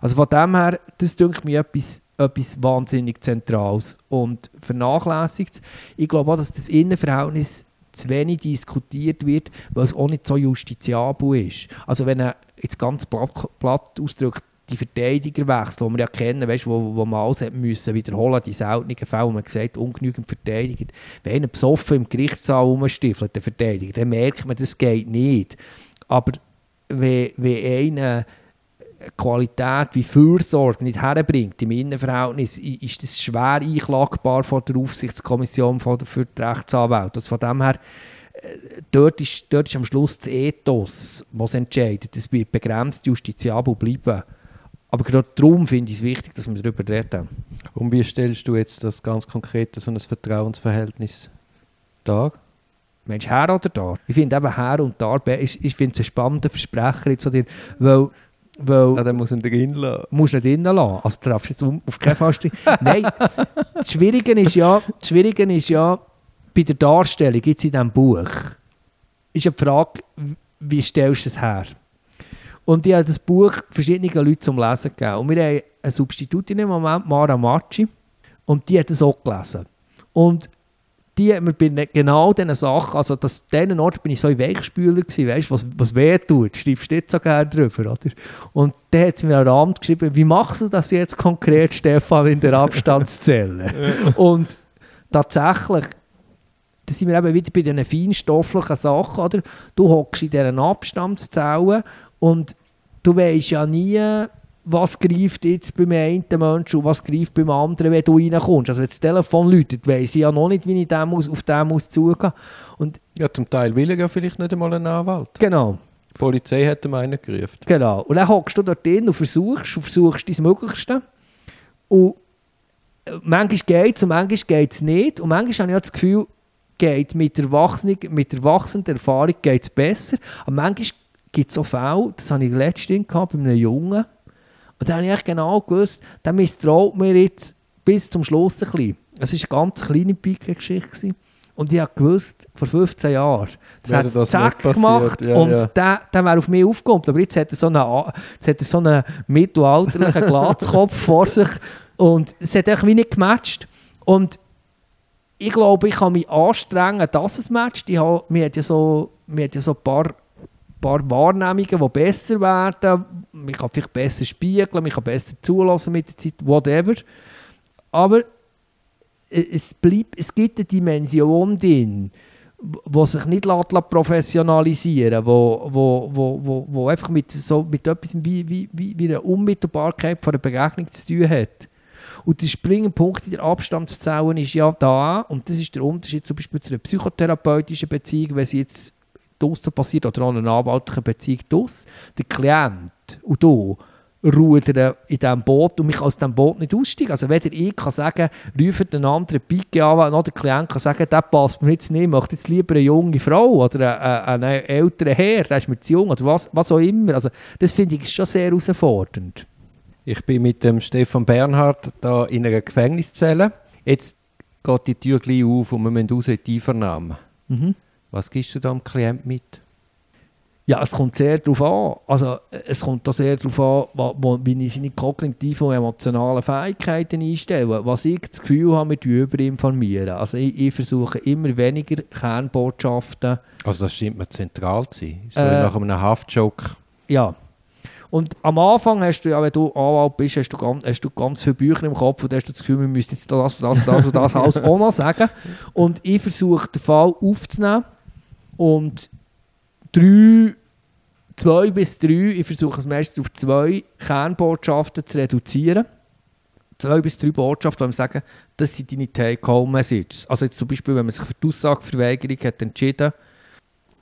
S2: Also von dem her, das denke mir etwas, etwas wahnsinnig Zentrales und vernachlässigt. Ich glaube auch, dass das Innenverhältnis zu wenig diskutiert wird, weil es auch nicht so justiziabel ist. Also wenn er jetzt ganz platt, ausdrückt, die Verteidigerwechsel, die wir ja kennen, weißt, wo, wo man alles müssen wiederholen die seltenen Fälle, wo man gesagt ungenügend verteidigt. Wenn einer besoffen im Gerichtssaal rumstiefelt, der Verteidiger, dann merkt man, das geht nicht. Aber wenn, wenn einer Qualität wie Fürsorge nicht herbringt im Innenverhältnis, ist das schwer einklagbar von der Aufsichtskommission für die Rechtsanwälte. Also von dem her, äh, dort ist, dort ist am Schluss das Ethos, was entscheidet. Es wird begrenzt justiziabel bleiben. Aber gerade darum finde ich es wichtig, dass wir darüber reden.
S1: Und wie stellst du jetzt das ganz konkret so ein Vertrauensverhältnis dar?
S2: Mensch, her oder da? Ich finde eben her und da, ich, ich finde es ein spannender Versprecher jetzt, weil weil
S1: ja, dann muss ihn drin lassen.
S2: Muss ihn drin lassen. Also du darfst jetzt auf keinen Fall Nein, das Schwierige ist ja, das Schwierige ist ja, bei der Darstellung jetzt in diesem Buch, ist ja die Frage, wie stellst du es her? Und ich habe das Buch verschiedenen Leuten zum Lesen gegeben. Und wir haben eine Substitutin im Moment, Mara Macci, und die hat es auch gelesen. Und die hat mir bei ne, genau diesen Sachen, also dass diesen Ort bin ich so ein Weichspüler gewesen, weißt, was, was weh tut, schreibst du nicht so gerne drüber, oder? Und dann hat sie mir am Abend geschrieben, wie machst du das jetzt konkret, Stefan, in der Abstandszelle? und tatsächlich, da sind wir eben wieder bei diesen feinstofflichen Sachen, oder? Du hockst in dieser Abstandszelle und du weißt ja nie, was greift jetzt beim einen Menschen und was greift beim anderen, wenn du reinkommst. Also wenn das Telefon läutet, weiss ich ja noch nicht, wie ich dem muss, auf den muss zugehen
S1: und Ja, zum Teil will er ja vielleicht nicht einmal einen Anwalt.
S2: Genau.
S1: Die Polizei hat ihm einen gerufen.
S2: Genau. Und dann hockst du dort drin und versuchst, und versuchst dein Möglichste. Und manchmal geht es und manchmal geht es nicht. Und manchmal habe ich auch das Gefühl, geht mit der, Erwachsenen, mit der wachsenden Erfahrung geht es besser. Aber manchmal gibt es so Fälle, das habe ich letztens gehabt, bei einem Jungen. Und da habe ich genau gewusst, der misstraut mir jetzt bis zum Schluss ein bisschen. Es war eine ganz kleine Pike-Geschichte. Und ich habe gewusst, vor 15 Jahren, das
S1: Wäre
S2: hat
S1: das
S2: zack gemacht
S1: ja,
S2: und
S1: ja.
S2: der, der wäre auf mich aufgekommen. Aber jetzt hat er so einen, jetzt hat er so einen mittelalterlichen Glatzkopf vor sich und es hat wie nicht gematcht. Und ich glaube, ich kann mich anstrengen, dass es matcht. Ich habe, mir hat ja so, mir hat ja so ein paar, paar Wahrnehmungen, die besser werden. Man kann vielleicht besser spiegeln, man kann besser zulassen mit der Zeit, whatever. Aber es, bleibt, es gibt eine Dimension drin, die sich nicht lässt, lässt professionalisieren wo, wo, wo, wo, wo einfach mit, so, mit etwas wie, wie, wie, wie einer Unmittelbarkeit von einer Begegnung zu tun hat. Und der springende Punkt in der Abstandszellen ist ja da, und das ist der Unterschied zum Beispiel zu einer psychotherapeutischen Beziehung, wenn sie jetzt draussen passiert oder auch einer anwaltlichen Beziehung draus. Der Klient und du rudern in diesem Boot und mich aus diesem Boot nicht aussteigen. Also weder ich kann sagen, ruft einen anderen Pike an, noch der Klient kann sagen, der passt mir jetzt nicht, ich möchte jetzt lieber eine junge Frau oder einen, einen älteren Herr, der ist mir zu jung oder was, was auch immer. Also das finde ich schon sehr herausfordernd.
S1: Ich bin mit dem Stefan Bernhard da in einer Gefängniszelle. Jetzt geht die Tür gleich auf und wir müssen raus in die Einvernahme.
S2: Mhm.
S1: Was gibst du da dem Klient mit?
S2: Ja, es kommt sehr darauf an. Also, es kommt da sehr darauf an, wo, wie ich seine kognitiven und emotionalen Fähigkeiten einstelle. Was ich das Gefühl habe, mit überinformieren. Also, ich, ich versuche immer weniger Kernbotschaften.
S1: Also das scheint mir zentral zu sein. So
S2: Äh,
S1: nach einem Haftjoke.
S2: Ja. Und am Anfang hast du ja, wenn du Anwalt bist, hast du ganz, hast du ganz viele Bücher im Kopf und hast du das Gefühl, wir müssen jetzt das, das, das und das alles auch noch sagen. Und ich versuche den Fall aufzunehmen und drei, zwei bis drei, ich versuche es meistens auf zwei Kernbotschaften zu reduzieren. Zwei bis drei Botschaften, die sagen, das sind deine Take-Home-Messages. Also jetzt zum Beispiel, wenn man sich für die Aussageverweigerung hat entschieden,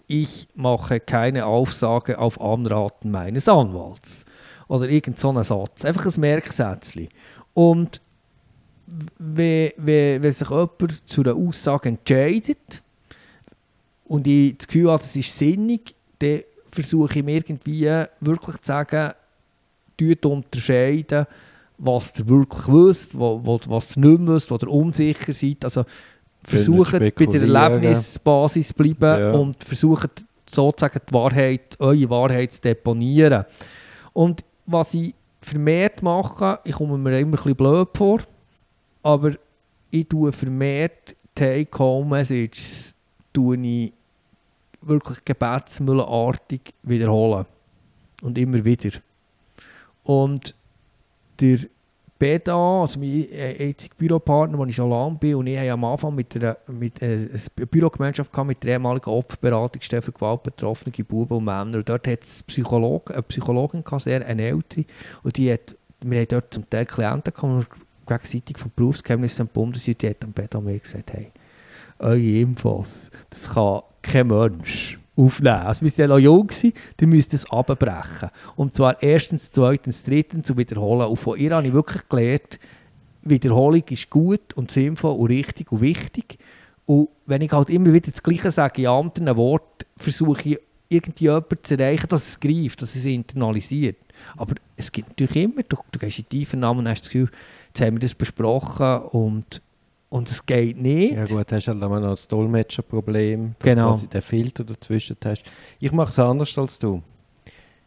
S2: ich mache keine Aufsage auf Anraten meines Anwalts. Oder irgend so Satz. Einfach ein Merksätzchen. Und wenn sich jemand zu einer Aussage entscheidet und ich das Gefühl habe, das ist sinnig, dann versuche ich mir irgendwie wirklich zu sagen, tut unterscheiden, was ihr wirklich wisst, was ihr nicht wisst, ihr unsicher seid. Also versucht bei der. Erlebnisbasis zu bleiben
S1: Ja.
S2: und versucht sozusagen die Wahrheit, eure Wahrheit zu deponieren. Und was ich vermehrt mache, ich komme mir immer ein bisschen blöd vor, aber ich tue vermehrt Take-Home-Messages tue ich wirklich gebetsmüllenartig wiederholen. Und immer wieder. Und der BDA, also mein einziger Büropartner, wo ich schon lange bin, und ich habe am Anfang mit einer, mit, äh, eine Bürogemeinschaft gehabt mit der ehemaligen Opferberatungsstelle für gewaltbetroffene Buben und Männer. Und dort hat es Psycholog, eine Psychologin sehr eine ältere, und die hat, wir haben dort zum Teil Klienten gehabt, gegenseitig vom Berufsgeheimnis am Bundesrat, die hat am BDA mir gesagt, hey, eure Infos, das kann kein Mensch aufnehmen. Also müsst ihr noch jung sein, ihr müsst es abbrechen. Und zwar erstens, zweitens, drittens und wiederholen. Und von ihr habe ich wirklich gelernt, Wiederholung ist gut und sinnvoll und richtig und wichtig. Und wenn ich halt immer wieder das Gleiche sage, in anderen Worten, versuche ich irgendwie jemanden zu erreichen, dass es greift, dass es internalisiert. Aber es gibt natürlich immer, du, du gehst in die Einvernahmen und hast das Gefühl, jetzt haben wir das besprochen und, und es geht nicht.
S1: Ja gut, hast halt auch noch das Dolmetscherproblem, dass
S2: Genau.
S1: du quasi den Filter dazwischen hast. Ich mache es anders als du.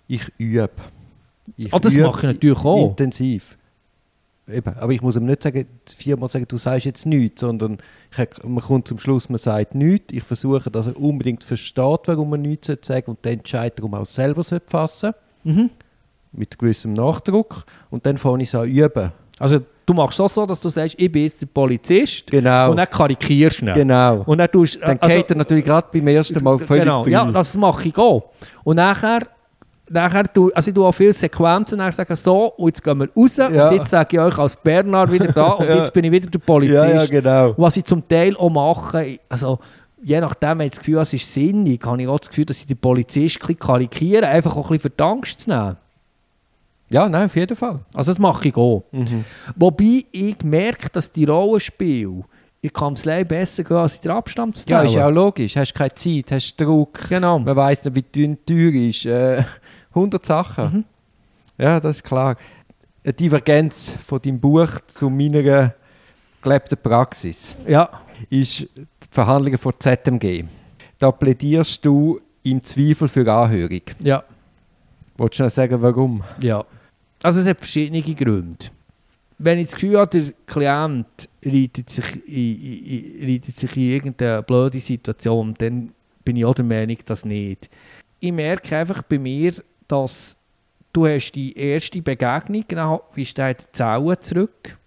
S1: Ich übe. Ich
S2: Ah, das
S1: übe
S2: mache ich natürlich auch.
S1: Intensiv. Eben. Aber ich muss ihm nicht sagen, viermal sagen, du sagst jetzt nichts, sondern ich, man kommt zum Schluss, man sagt nichts. Ich versuche, dass er unbedingt versteht, warum man nichts sagen sollte und dann entscheidet er, um auch selber zu fassen
S2: Mhm.
S1: mit gewissem Nachdruck. Und dann fange ich es an üben.
S2: Also du machst auch so, dass du sagst, ich bin jetzt der Polizist
S1: Genau.
S2: und dann karikierst du ihn.
S1: Genau.
S2: Und dann tust
S1: Dann
S2: also-
S1: geht er natürlich gerade beim ersten Mal völlig
S2: genau,
S1: drin.
S2: ja, das mache ich auch. Und nachher, nachher tu, also ich tue auch viele Sequenzen, nachher sage so, und jetzt gehen wir raus
S1: Ja.
S2: und jetzt sage ich euch als Bernhard wieder da und
S1: Ja.
S2: jetzt bin ich wieder der Polizist.
S1: ja, ja, genau.
S2: Was ich zum Teil auch mache, also je nachdem, wenn ich das Gefühl habe, es ist sinnig, habe ich auch das Gefühl, dass ich den Polizist ein bisschen karikiere, einfach auch ein bisschen für die Angst zu nehmen.
S1: Ja, nein, auf jeden Fall.
S2: Also das mache ich auch.
S1: Mhm.
S2: Wobei ich merke, dass die Rollenspiele in der Kanzlei besser gehen als in der
S1: Ja,
S2: Abstammszelle.
S1: ist ja auch logisch. Hast keine Zeit, hast Druck,
S2: Genau.
S1: man weiss nicht, wie dünn die Tür ist. Äh, 100 Sachen.
S2: Mhm.
S1: Ja, das ist klar. Eine Divergenz von deinem Buch zu meiner gelebten Praxis
S2: Ja,
S1: ist die Verhandlungen vor ZMG. Da plädierst du im Zweifel für Anhörung.
S2: ja,
S1: Wolltest du noch sagen, warum?
S2: ja. Also es hat verschiedene Gründe. Wenn ich das Gefühl habe, der Klient reitet sich in, sich in irgendeine blöde Situation, dann bin ich auch der Meinung, dass nicht. Ich merke einfach bei mir, dass du hast die erste Begegnung, genau, wie steht die Zelle zurück,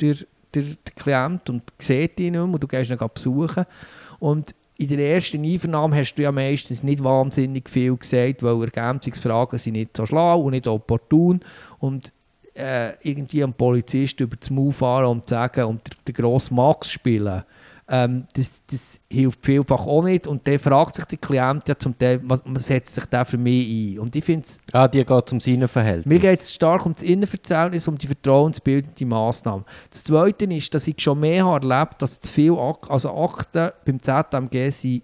S2: der, der, der Klient, und sieht ihn nicht mehr, und du gehst ihn besuchen. Und in der ersten Einvernahme hast du ja meistens nicht wahnsinnig viel gesagt, weil Ergänzungsfragen sind nicht so schlau und nicht opportun. Und äh, irgendwie einem Polizist über das Maul fahren und sagen und den, den grossen Max spielen, ähm, das, das hilft vielfach auch nicht. Und dann fragt sich der Klient ja zum Teil, was, was setzt sich der für mich ein? Und ich finde
S1: Ah, dir geht es um seine Verhältnis.
S2: mir geht es stark um das Innenverhältnis, um die vertrauensbildende Massnahme. Das Zweite ist, dass ich schon mehr habe erlebt dass zu viele Ak also Akten beim ZMG sind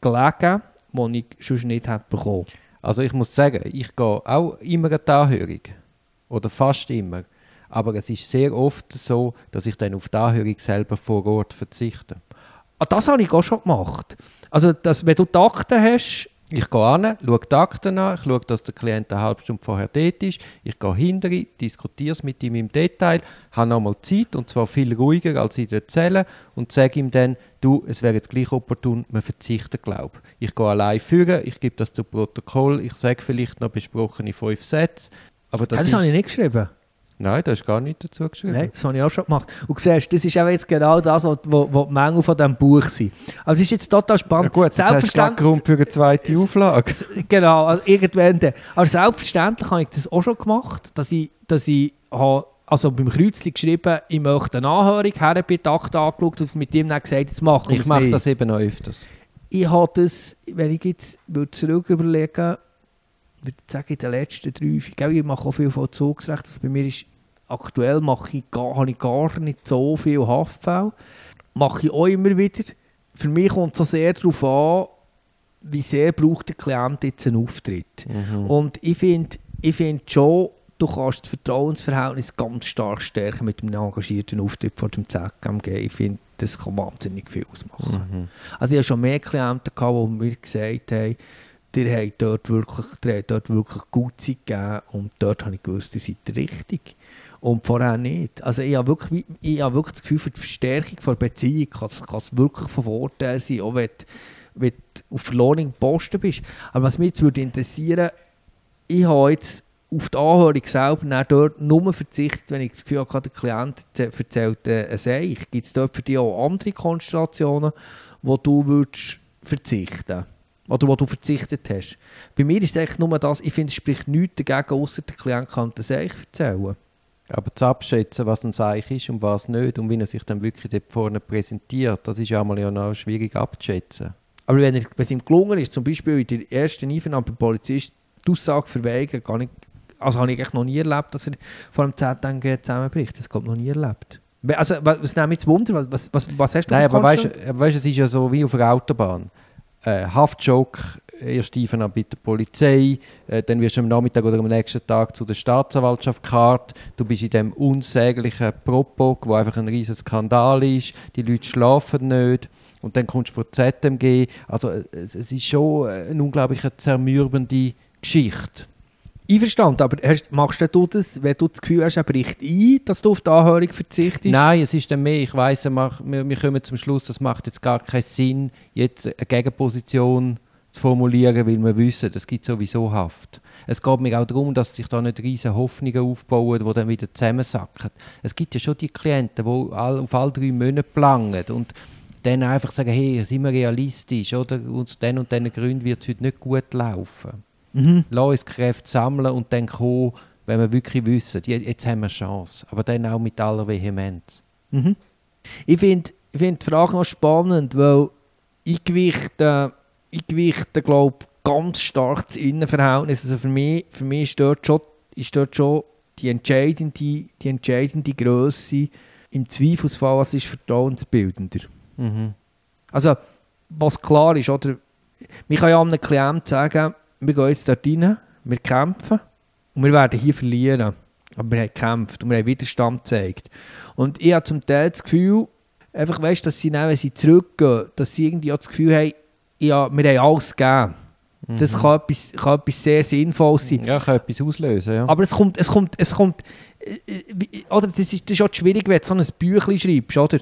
S2: gelegen, die ich sonst nicht hätte bekommen.
S1: Also ich muss sagen, ich gehe auch immer an die Anhörung. Oder fast immer. Aber es ist sehr oft so, dass ich dann auf die Anhörung selber vor Ort verzichte.
S2: Ah, das habe ich auch schon gemacht. Also, dass, wenn du die Akten hast,
S1: Ich gehe an, schaue die Akten an, ich schaue, dass der Klient eine halbe Stunde vorher dort ist. Ich gehe hinterher, diskutiere es mit ihm im Detail, habe nochmal Zeit, und zwar viel ruhiger als in der Zelle, und sage ihm dann, du, es wäre jetzt gleich opportun, man verzichtet, glaube ich. gehe allein führen, ich gebe das zu Protokoll, ich sage vielleicht noch besprochene fünf Sätze. Aber das,
S2: das,
S1: ist,
S2: habe ich nicht geschrieben.
S1: Nein, da ist gar nichts dazu geschrieben.
S2: Nein, das habe ich auch schon gemacht. Und du siehst, das ist eben jetzt genau das, was, die Mängel von diesem Buch sind. Also es ist jetzt total
S1: Ja
S2: spannend.
S1: gut, jetzt hast du Grund für eine zweite Auflage.
S2: Genau, also irgendwann. dann. Aber selbstverständlich habe ich das auch schon gemacht, dass ich, dass ich habe, also beim Kreuzchen geschrieben, ich möchte eine Anhörung, her bei die Akte angeschaut und mit ihm dann gesagt, jetzt machen wir
S1: Ich
S2: es
S1: mache das eben noch öfters.
S2: Ich habe das, wenn ich jetzt würde zurück überlegen, würde ich sagen, in den letzten drei, vier, gell, ich mache auch viel Vollzugsrecht, also bei mir ist, aktuell mache ich gar, habe ich gar nicht so viel Haftfälle. Mache ich auch immer wieder. Für mich kommt es so sehr darauf an, wie sehr braucht der Klient jetzt einen Auftritt.
S1: Mhm.
S2: Und ich finde ich find schon, du kannst das Vertrauensverhältnis ganz stark stärken mit einem engagierten Auftritt vor dem ZMG. Ich finde, das kann wahnsinnig viel ausmachen.
S1: Mhm.
S2: Also ich hatte schon mehr Klienten, gehabt, die mir gesagt haben, ihr habt dort wirklich, ihr dort wirklich gut Zeit gegeben und dort habe ich gewusst, ihr seid richtig. Und vorher nicht. Also ich habe wirklich, ich habe wirklich das Gefühl, für die Verstärkung der Beziehung kann es, kann es wirklich von Vorteil sein, auch wenn, du- wenn du auf verlorenen Posten bist. Aber was mich jetzt würde interessieren, ich habe jetzt auf die Anhörung selber dort nur verzichtet, wenn ich das Gefühl habe, der Klient erzählt äh, ein. Gibt es dort für dich auch andere Konstellationen, wo du würdest verzichten Oder wo du verzichtet hast? Bei mir ist es eigentlich nur das, ich finde, es spricht nichts dagegen, außer der Klient kann den Seich erzählen.
S1: Aber zu abschätzen, was ein Seich ist und was nicht und wie er sich dann wirklich dort vorne präsentiert, das ist ja mal ja noch schwierig abzuschätzen.
S2: Aber wenn, er, wenn es ihm gelungen ist, zum Beispiel in der ersten Einvernahme beim Polizist die Aussage verweigern, gar nicht, also habe ich eigentlich noch nie erlebt, dass er vor dem ZNG zusammenbricht. Das kommt noch nie erlebt. Also, was, was nehme ich jetzt Wunder? Was, was, was, hast du
S1: Nein, aber weißt du, weißt, es ist ja so wie auf einer Autobahn. Äh, Haftjoke, erst Einvernahme bei der Polizei, äh, dann wirst du am Nachmittag oder am nächsten Tag zu der Staatsanwaltschaft gekarrt. Du bist in dem unsäglichen Propok, wo einfach ein riesiger Skandal ist. Die Leute schlafen nicht. Und dann kommst du vor die ZMG. Also es, es ist schon eine unglaublich zermürbende Geschichte.
S2: Einverstanden, aber hast, machst du das, wenn du das Gefühl hast, er bricht ein, dass du auf die Anhörung verzichtest?
S1: Nein, es ist dann mehr, ich weiss, wir, wir kommen zum Schluss, es macht jetzt gar keinen Sinn, jetzt eine Gegenposition zu formulieren, weil wir wissen, es gibt sowieso Haft. Es geht mir auch darum, dass sich da nicht riesige Hoffnungen aufbauen, die dann wieder zusammensacken. Es gibt ja schon die Klienten, die auf all drei Monate planen und dann einfach sagen, hey, sind wir realistisch, oder? Aus den und diesen Gründen wird es heute nicht gut laufen.
S2: Mhm.
S1: Lass uns Kräfte sammeln und dann kommen, wenn wir wirklich wissen, je- jetzt haben wir eine Chance. Aber dann auch mit aller Vehemenz.
S2: Mhm. Ich finde ich find die Frage noch spannend, weil ich gewichte, ich gewichte glaube ganz stark das Innenverhältnis. Also für mich, für mich ist dort schon ist dort schon die entscheidende, die entscheidende Größe. Im Zweifelsfall, was ist vertrauensbildender.
S1: Mhm.
S2: Also, was klar ist, oder? Man kann ja einem Klienten sagen, wir gehen jetzt dort rein, wir kämpfen und wir werden hier verlieren. Aber wir haben gekämpft und wir haben Widerstand gezeigt. Und ich habe zum Teil das Gefühl, einfach weißt, dass sie dann, wenn sie zurückgehen, dass sie irgendwie auch das Gefühl haben, ja, wir haben alles gegeben. Das kann etwas, kann etwas sehr Sinnvolles sein.
S1: Ja, kann etwas auslösen, ja.
S2: Aber es kommt, es kommt, es kommt, äh, äh, oder das ist, das ist auch schwierig, wenn du so ein Büchlein schreibst, oder?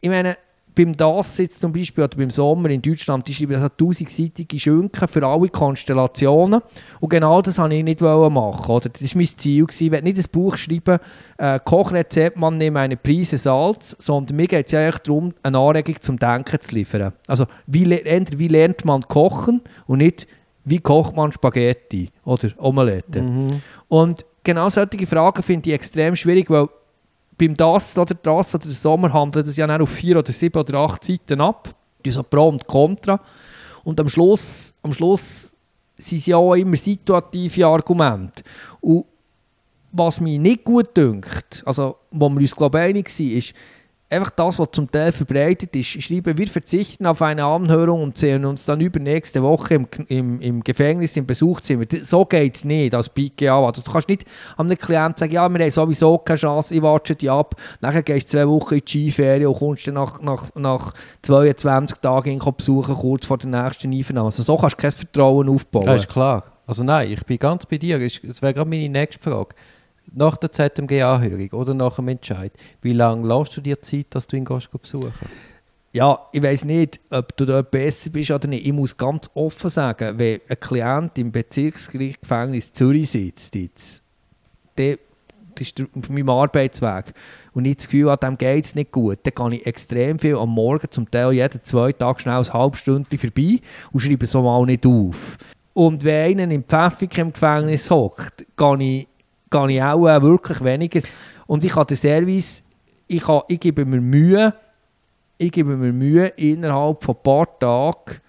S2: Ich meine, beim DAS jetzt zum Beispiel, oder beim Sommer in Deutschland, die schreiben also tausendseitige Schünken für alle Konstellationen. Und genau das wollte ich nicht machen, oder? Das war mein Ziel. Gewesen. Ich will nicht ein Buch schreiben, äh, Kochrezept, man nehme eine Prise Salz, sondern mir geht es ja eigentlich darum, eine Anregung zum Denken zu liefern. Also, wie, wie lernt man kochen und nicht, wie kocht man Spaghetti oder Omelette.
S1: Mhm.
S2: Und genau solche Fragen finde ich extrem schwierig, weil beim Das oder Das oder Sommer handelt es ja dann auf vier oder sieben oder acht Seiten ab. So Pro und Contra. Und am Schluss, am Schluss sind es ja auch immer situative Argumente. Und was mir nicht gut dünkt, also wo wir uns glaube ich einig sind, ist einfach das, was zum Teil verbreitet ist. Schreiben, wir verzichten auf eine Anhörung und sehen uns dann übernächste Woche im, im, im Gefängnis im Besuchszimmer. Das- So geht es nicht als BGA. Also, du kannst nicht einem Klienten sagen, ja, wir haben sowieso keine Chance, ich warte dich ab. Nachher gehst du zwei Wochen in die Skiferien und kommst dann nach, nach, nach 22 Tagen besuchen, kurz vor der nächsten Einvernahme. Also, so kannst du kein Vertrauen aufbauen.
S1: Ja, ist klar. Also nein, ich bin ganz bei dir. Das wäre gerade meine nächste Frage. Nach der ZMG-Anhörung oder nach dem Entscheid, wie lange lässt du dir Zeit, dass du ihn gehst besuchen
S2: Ja, ich weiß nicht, ob du dort besser bist oder nicht. Ich muss ganz offen sagen, wenn ein Klient im Bezirksgerichtsgefängnis Zürich sitzt, jetzt, der, das ist auf meinem Arbeitsweg, und ich das Gefühl habe, dem geht es nicht gut, dann kann ich extrem viel am Morgen, zum Teil jeden zwei Tage schnell ein halbes Stündchen vorbei und schreibe so mal nicht auf. Und wenn einer im Pfäffik im Gefängnis hockt, gehe ich, gehe ich auch äh, wirklich weniger. Und ich habe den Service, ich, kann, ich gebe mir Mühe, ich gebe mir Mühe, innerhalb von ein paar Tagen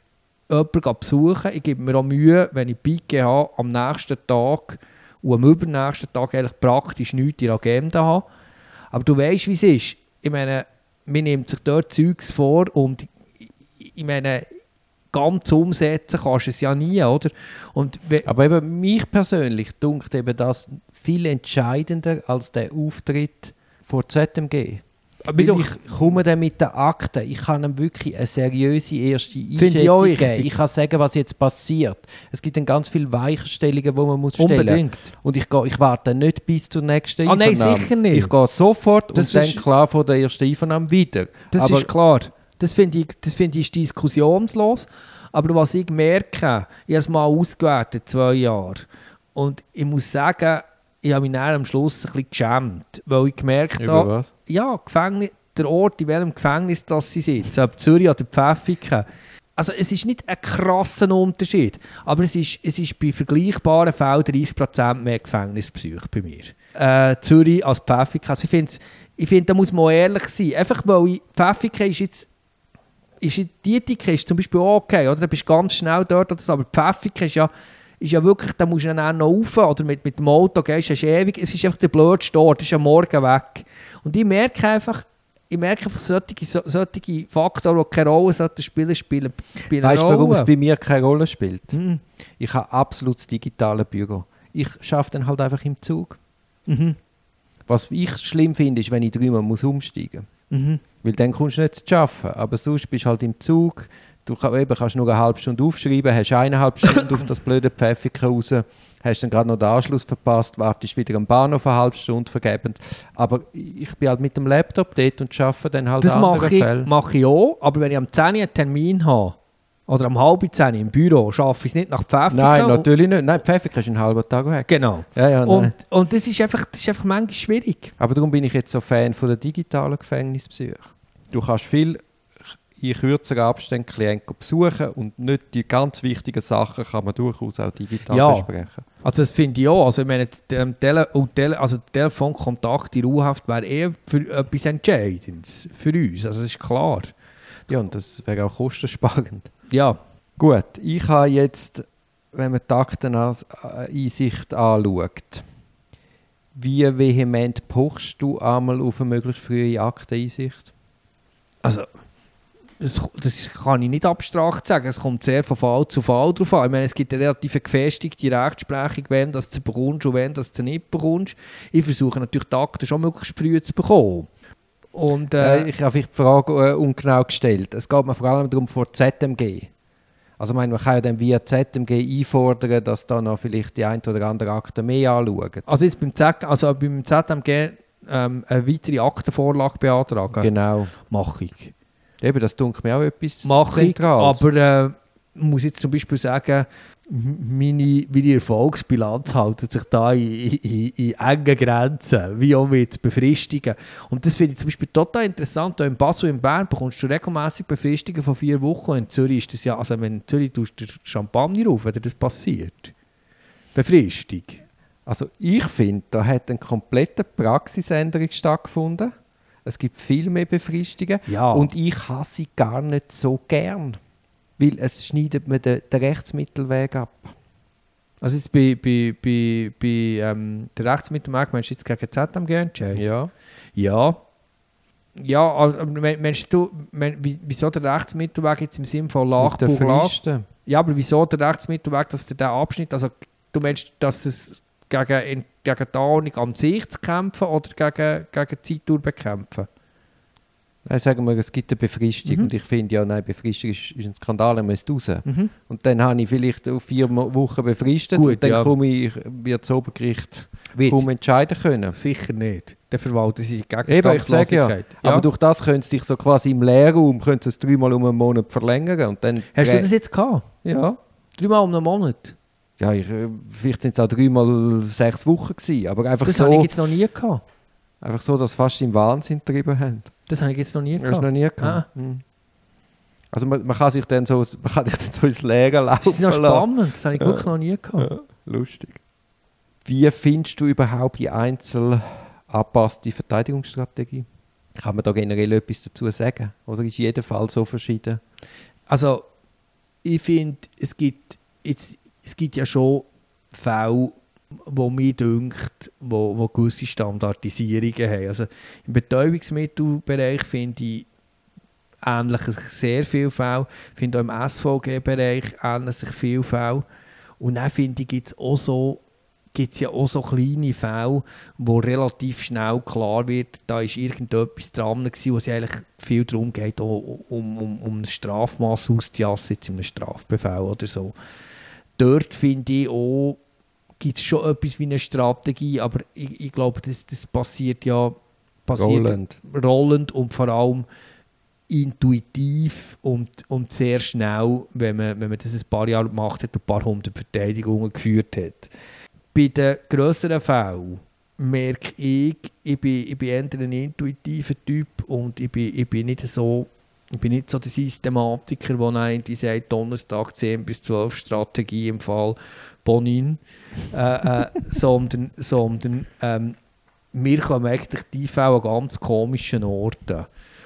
S2: jemanden besuchen. Ich gebe mir auch Mühe, wenn ich Pike habe, am nächsten Tag und am übernächsten Tag eigentlich praktisch nichts in der Agenda habe. Aber du weißt, wie es ist. Ich meine, man nimmt sich dort Zeugs vor und ich, meine, ganz umsetzen kannst du es ja nie, oder? Und
S1: Aber eben mich persönlich dunkt eben das viel entscheidender als der Auftritt vor ZMG. Weil ich komme dann mit den Akten, ich kann ihm wirklich eine seriöse erste
S2: ich
S1: Einschätzung
S2: wichtig.
S1: geben. Ich kann sagen, was jetzt passiert. Es gibt dann ganz viele Weichenstellungen, die man muss stellen
S2: Unbedingt.
S1: Und ich, gehe, ich warte nicht bis zur nächsten
S2: Ah, nein, sicher nicht.
S1: Ich gehe sofort
S2: Das
S1: und dann klar vor der ersten Einvernahme wieder.
S2: Das
S1: Aber
S2: ist klar. Das finde ich, das finde ich ist diskussionslos. Aber was ich merke, ich habe es mal ausgewertet, zwei Jahre. Und ich muss sagen, ich habe mich dann am Schluss ein bisschen geschämt. Weil ich gemerkt
S1: Über
S2: habe,
S1: was?
S2: ja, Gefängnis, der Ort, in welchem Gefängnis das sie sitzen, ob Zürich oder Pfäffiken. Also es ist nicht ein krasser Unterschied, aber es ist, es ist bei vergleichbaren Fällen 30% mehr Gefängnisbesuch bei mir. Äh, Zürich als Pfäffiken. Also ich finde, ich find, da muss man ehrlich sein. Einfach weil ich, Pfäffiken ist jetzt ist die Ethik ist zum Beispiel okay, oder? Da bist du ganz schnell dort, oder so. aber Pfäffiken ist ja, ist ja wirklich, da musst du dann auch noch rauf, oder mit, mit dem Auto gehst, hast ewig, es ist einfach der blödste Ort, es ist am Morgen weg. Und ich merke einfach, ich merke einfach solche, so- solche Faktoren, die keine Rolle sollten spielen, spielen, spielen
S1: Weißt du, warum es bei mir keine Rolle spielt?
S2: Mhm.
S1: Ich habe absolut das digitale Büro. Ich schaffe dann halt einfach im Zug.
S2: Mhm.
S1: Was ich schlimm finde, ist, wenn ich dreimal muss umsteigen muss.
S2: Mhm.
S1: Weil dann kommst du nicht zu arbeiten. Aber sonst bist du halt im Zug. Du kann, eben, kannst nur eine halbe Stunde aufschreiben, hast eineinhalb Stunden auf das blöde Pfäffiken raus, hast dann gerade noch den Anschluss verpasst, wartest wieder am Bahnhof eine halbe Stunde vergebend. Aber ich bin halt mit dem Laptop dort und arbeite dann halt
S2: Das
S1: an anderen
S2: mache ich,
S1: Fällen.
S2: mache ich auch, aber wenn ich am 10 Uhr einen Termin habe, oder am halb 10 Uhr im Büro, schaffe ich es nicht nach Pfäffiken.
S1: Nein, natürlich nicht. Nein, Pfäffiken ist einen halben Tag weg.
S2: Genau.
S1: Ja, ja.
S2: Und, und das, ist einfach, das ist einfach manchmal schwierig.
S1: Aber darum bin ich jetzt so Fan von der digitalen Gefängnisbesuche. Du kannst viel in kürzeren Abständen Klienten besuchen und nicht die ganz wichtigen Sachen kann man durchaus auch digital
S2: Ja.
S1: besprechen.
S2: Also das finde ich auch. Also, ich meine, der, Tele und Tele also Telefonkontakt in Ruhehaft wäre eher für etwas Entscheidendes für uns. Also das ist klar.
S1: Ja, und das wäre auch kostensparend.
S2: Ja,
S1: Gut, ich habe jetzt, wenn man die Akteneinsicht anschaut, Wie vehement pochst du einmal auf eine möglichst frühe Akteneinsicht?
S2: Also, das, das kann ich nicht abstrakt sagen. Es kommt sehr von Fall zu Fall drauf an. Ich meine, es gibt eine relativ gefestigte Rechtsprechung, wenn das du bekommst und wenn das du nicht bekommst. Ich versuche natürlich die Akten schon möglichst früh zu bekommen. Und, äh,
S1: Äh, ich habe vielleicht die Frage äh, ungenau gestellt. Es geht mir vor allem darum vor ZMG. Also meine, man kann ja dann via ZMG einfordern, dass da noch vielleicht die ein oder andere Akte mehr anschauen.
S2: also jetzt beim, Z, also beim ZMG ähm, eine weitere Aktenvorlage beantragen,
S1: Genau.
S2: mache ich.
S1: Eben, das dunkelt mir auch etwas
S2: Mache ich,
S1: Zentrales.
S2: aber äh, muss jetzt zum Beispiel sagen, meine, meine Erfolgsbilanz haltet sich da in, in, in engen Grenzen, wie auch mit Befristungen. Und das finde ich zum Beispiel total interessant. Hier in Basel und in Bern bekommst du regelmäßig Befristungen von vier Wochen. Und in Zürich ist das ja, also wenn in Zürich tust du Champagner auf, wenn dir das passiert. Befristung.
S1: Also ich finde, da hat eine komplette Praxisänderung stattgefunden. Es gibt viel mehr Befristungen.
S2: Ja.
S1: Und ich habe sie gar nicht so gern. Weil es schneidet mir den, den Rechtsmittelweg ab.
S2: Also jetzt bei, bei, bei, bei ähm, der Rechtsmittelmarkt meinst du jetzt gegen ZMG entscheiden?
S1: Ja.
S2: Ja. Ja, also, meinst du, wie- wieso der Rechtsmittelweg jetzt im Sinne von Lach?
S1: Fristen.
S2: Ja, aber wieso der Rechtsmittelweg, dass der Abschnitt, also du meinst, dass das gegen, gegen die Ordnung an sich zu kämpfen oder gegen, gegen die Zeitdauer bekämpfen?
S1: Nein, sagen wir, es gibt eine Befristung.
S2: Mhm.
S1: Und ich finde, ja, nein, Befristung ist, ist ein Skandal, er müsste raus.
S2: Mhm.
S1: Und dann habe ich vielleicht auf vier Wochen befristet
S2: Gut,
S1: und dann
S2: ja.
S1: komme ich, wird das Obergericht kaum entscheiden können.
S2: Sicher nicht. Der verwaltet sie gegen
S1: Eben, ich sage ja.
S2: Gegenstandslosigkeit.
S1: Aber durch das können sie dich so quasi im Leerraum können sie es dreimal um einen Monat verlängern. Und dann
S2: Hast du das jetzt gehabt?
S1: Ja.
S2: Dreimal um einen Monat?
S1: Ja, ich, äh, vielleicht sind es auch dreimal sechs Wochen gewesen, aber einfach
S2: Das habe ich
S1: so,
S2: jetzt noch nie gehabt.
S1: einfach so, dass sie fast im Wahnsinn getrieben haben.
S2: Das habe ich jetzt noch nie gehabt.
S1: noch nie gehabt? Hm. Also man, man kann sich dann so, man kann sich dann so ins Leere laufen
S2: Das ist noch spannend. Das habe ich
S1: Ja.
S2: wirklich noch nie gehabt.
S1: Ja, lustig. Wie findest du überhaupt die einzeln angepasste Verteidigungsstrategie? Kann man da generell etwas dazu sagen? Oder ist jeder Fall so verschieden?
S2: Also, ich finde, es gibt, jetzt, es gibt ja schon Fälle, wo mir dünkt, wo, wo gewisse Standardisierungen haben. Also, Im Betäubungsmittelbereich finde ich ähnlich sehr viele Fälle. Finde auch im SVG-Bereich ähnlich sich viele Fälle. Und dann finde ich, gibt es auch so gibt es ja auch so kleine Fälle, wo relativ schnell klar wird, da ist irgendetwas dran gewesen, wo es eigentlich viel darum geht, um, um, um ein Strafmaß auszujassen, jetzt in einem Strafbefehl oder so. Dort finde ich auch, gibt es schon etwas wie eine Strategie, aber ich, ich glaube, das, das passiert ja passiert
S1: Rollend.
S2: rollend und vor allem intuitiv und, und sehr schnell, wenn man, wenn man das ein paar Jahre gemacht hat und ein paar hundert Verteidigungen geführt hat. Bei den grösseren Fällen merke ich, ich bin, ich bin eher ein intuitiver Typ und ich bin, ich bin nicht so ich bin nicht so der Systematiker, der dann irgendwie sagt, Donnerstag 10 bis 12 Strategie im Fall Bonin, äh, äh, sondern, sondern ähm, wir kommen eigentlich die Fälle an ganz komischen Orten.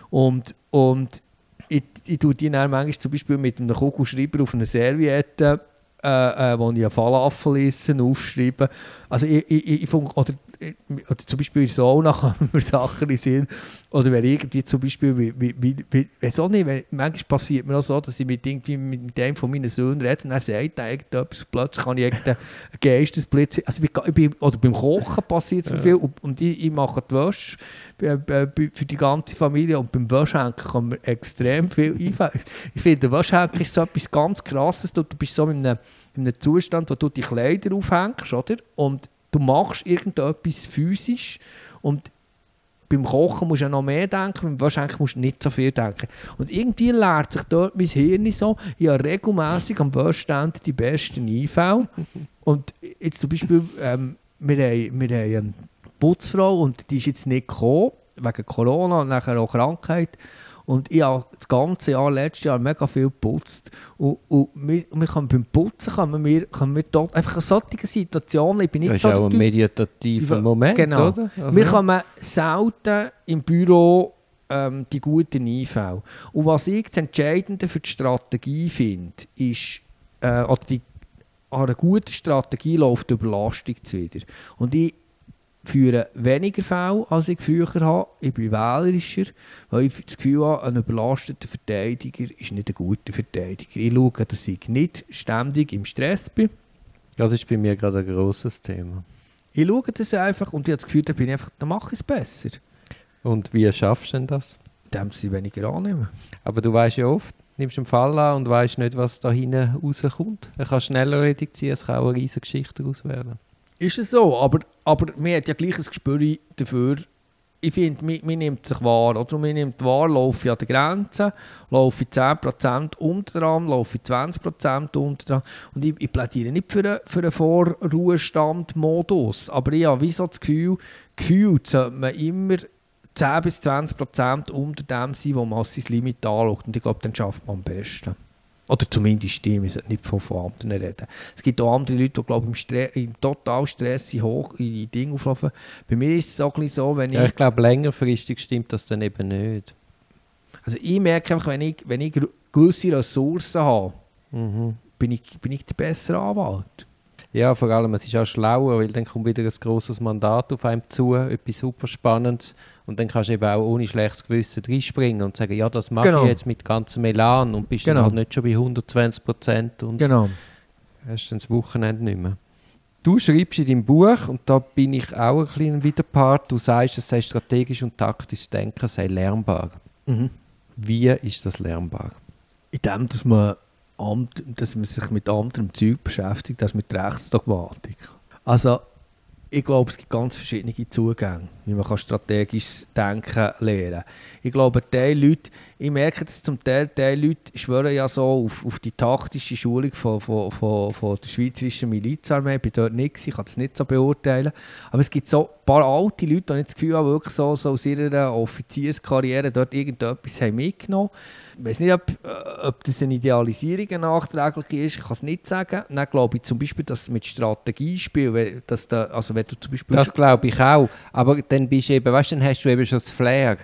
S2: Und, und ich, ich tue die dann manchmal zum Beispiel mit einem Kugelschreiber auf einer Serviette, äh, äh, wo ich einen Falafel esse, aufschreibe. Also ich, ich, ich fun- oder, äh, oder zum Beispiel in der Sauna kommen mir Sachen Sinn. Oder wenn irgendwie zum Beispiel, wie, wie, wie, wie, weiss auch nicht, wenn, manchmal passiert mir auch so, dass ich mit, irgendwie mit, mit einem von meinen Söhnen rede und er sagt irgendetwas, plötzlich kann ich irgendeinen Geistesblitz, also bin, oder beim Kochen passiert mir viel und, und ich, ich mache die Wäsche bei- bei- bei- für die ganze Familie und beim Wäschhenken kann man extrem viel einfallen. Ich finde, der Wäschhenken ist so etwas ganz Krasses, du, du bist so in einem, in einem Zustand, wo du die Kleider aufhängst, oder? Und du machst irgendetwas physisch und beim Kochen musst du ja noch mehr denken, beim Waschenken musst du nicht so viel denken. Und irgendwie lehrt sich dort mein Hirn so, ich habe regelmässig am Waschstand die besten Einfälle. Und jetzt zum Beispiel, ähm, wir, haben, wir haben eine Putzfrau und die ist jetzt nicht gekommen, wegen Corona und nachher auch Krankheit. Und ich habe das ganze Jahr, letztes Jahr, mega viel geputzt. Und, und wir, wir können beim Putzen können wir, können wir dort einfach in solchen Situationen, ich bin nicht
S1: Das ist
S2: so
S1: auch
S2: der
S1: ein
S2: Typ-
S1: meditativer Moment,
S2: genau.
S1: oder? Also,
S2: wir kommen selten im Büro ähm, die guten Einfälle. Und was ich das Entscheidende für die Strategie finde, ist, äh, oder die, an einer guten Strategie läuft die Überlastung zuwider. Und ich führe weniger Fälle, als ich früher habe. Ich bin wählerischer, weil ich das Gefühl habe, ein überlasteter Verteidiger ist nicht ein guter Verteidiger. Ich schaue, dass ich nicht ständig im Stress bin.
S1: Das ist bei mir gerade ein grosses Thema.
S2: Ich schaue das einfach und ich habe das Gefühl, da bin ich einfach, dann mache ich es besser.
S1: Und wie schaffst du denn das?
S2: Dann sie weniger annehmen.
S1: Aber du weißt ja oft, nimmst einen Fall an und weißt nicht, was da hinten rauskommt. Er kann schneller reduzieren, es kann auch eine riesige Geschichte daraus werden.
S2: Ist es so, aber, aber man hat ja gleich ein Gespür dafür, ich finde, man, man nimmt sich wahr, oder? Man nimmt wahr, laufe ich an der Grenze, laufe ich 10% unter dran, laufe ich 20% unter dran. Und ich, ich plädiere nicht für einen, für einen Vorruhestand-Modus, aber ich habe so das Gefühl, gefühlt sollte man immer 10 bis 20% unter dem sein, wo man sein Limit anschaut. Und ich glaube, dann schafft man am besten. Oder zumindest die, wir sollten nicht von, von reden. Es gibt auch andere Leute, die glaube im, im total Stress hoch in die Dinge auflaufen. Bei mir ist es auch ein so, wenn ich...
S1: Ja, ich glaube, längerfristig stimmt das dann eben nicht.
S2: Also ich merke einfach, wenn ich, wenn ich gewisse Ressourcen habe, mhm. bin, ich, bin ich der bessere Anwalt.
S1: Ja, vor allem, es ist auch schlauer, weil dann kommt wieder ein grosses Mandat auf einem zu, etwas super Spannendes. Und dann kannst du eben auch ohne schlechtes Gewissen reinspringen und sagen, ja, das mache genau. ich jetzt mit ganzem Elan und bist genau. dann halt nicht schon bei 120 Prozent und
S2: genau.
S1: hast dann das Wochenende nicht mehr. Du schreibst in deinem Buch, und da bin ich auch ein bisschen Widerpart, du sagst, es sei strategisch und taktisch Denken sei lernbar. Mhm. Wie ist das lernbar?
S2: In dem, dass man, dass man sich mit anderem Zeug beschäftigt, als mit Rechtsdogmatik. Also ich glaube, es gibt ganz verschiedene Zugänge, wie man kann strategisches Denken lernen. Ich glaube, die Leute, ich merke das zum Teil, die Leute schwören ja so auf, auf die taktische Schulung von, von, von, von der schweizerischen Milizarmee. Ich bin dort nicht, ich kann das nicht so beurteilen. Aber es gibt so ein paar alte Leute, die das Gefühl haben, wirklich so, so aus ihrer Offizierskarriere dort irgendetwas haben mitgenommen haben ich weiß nicht, ob, äh, ob das eine Idealisierung nachträglich ist, ich kann es nicht sagen. Dann glaube ich zum Beispiel, dass mit Strategiespiel, dass da, also wenn du zum Beispiel...
S1: Das glaube ich auch, aber dann bist du eben, weißt, dann hast du eben schon das Flair.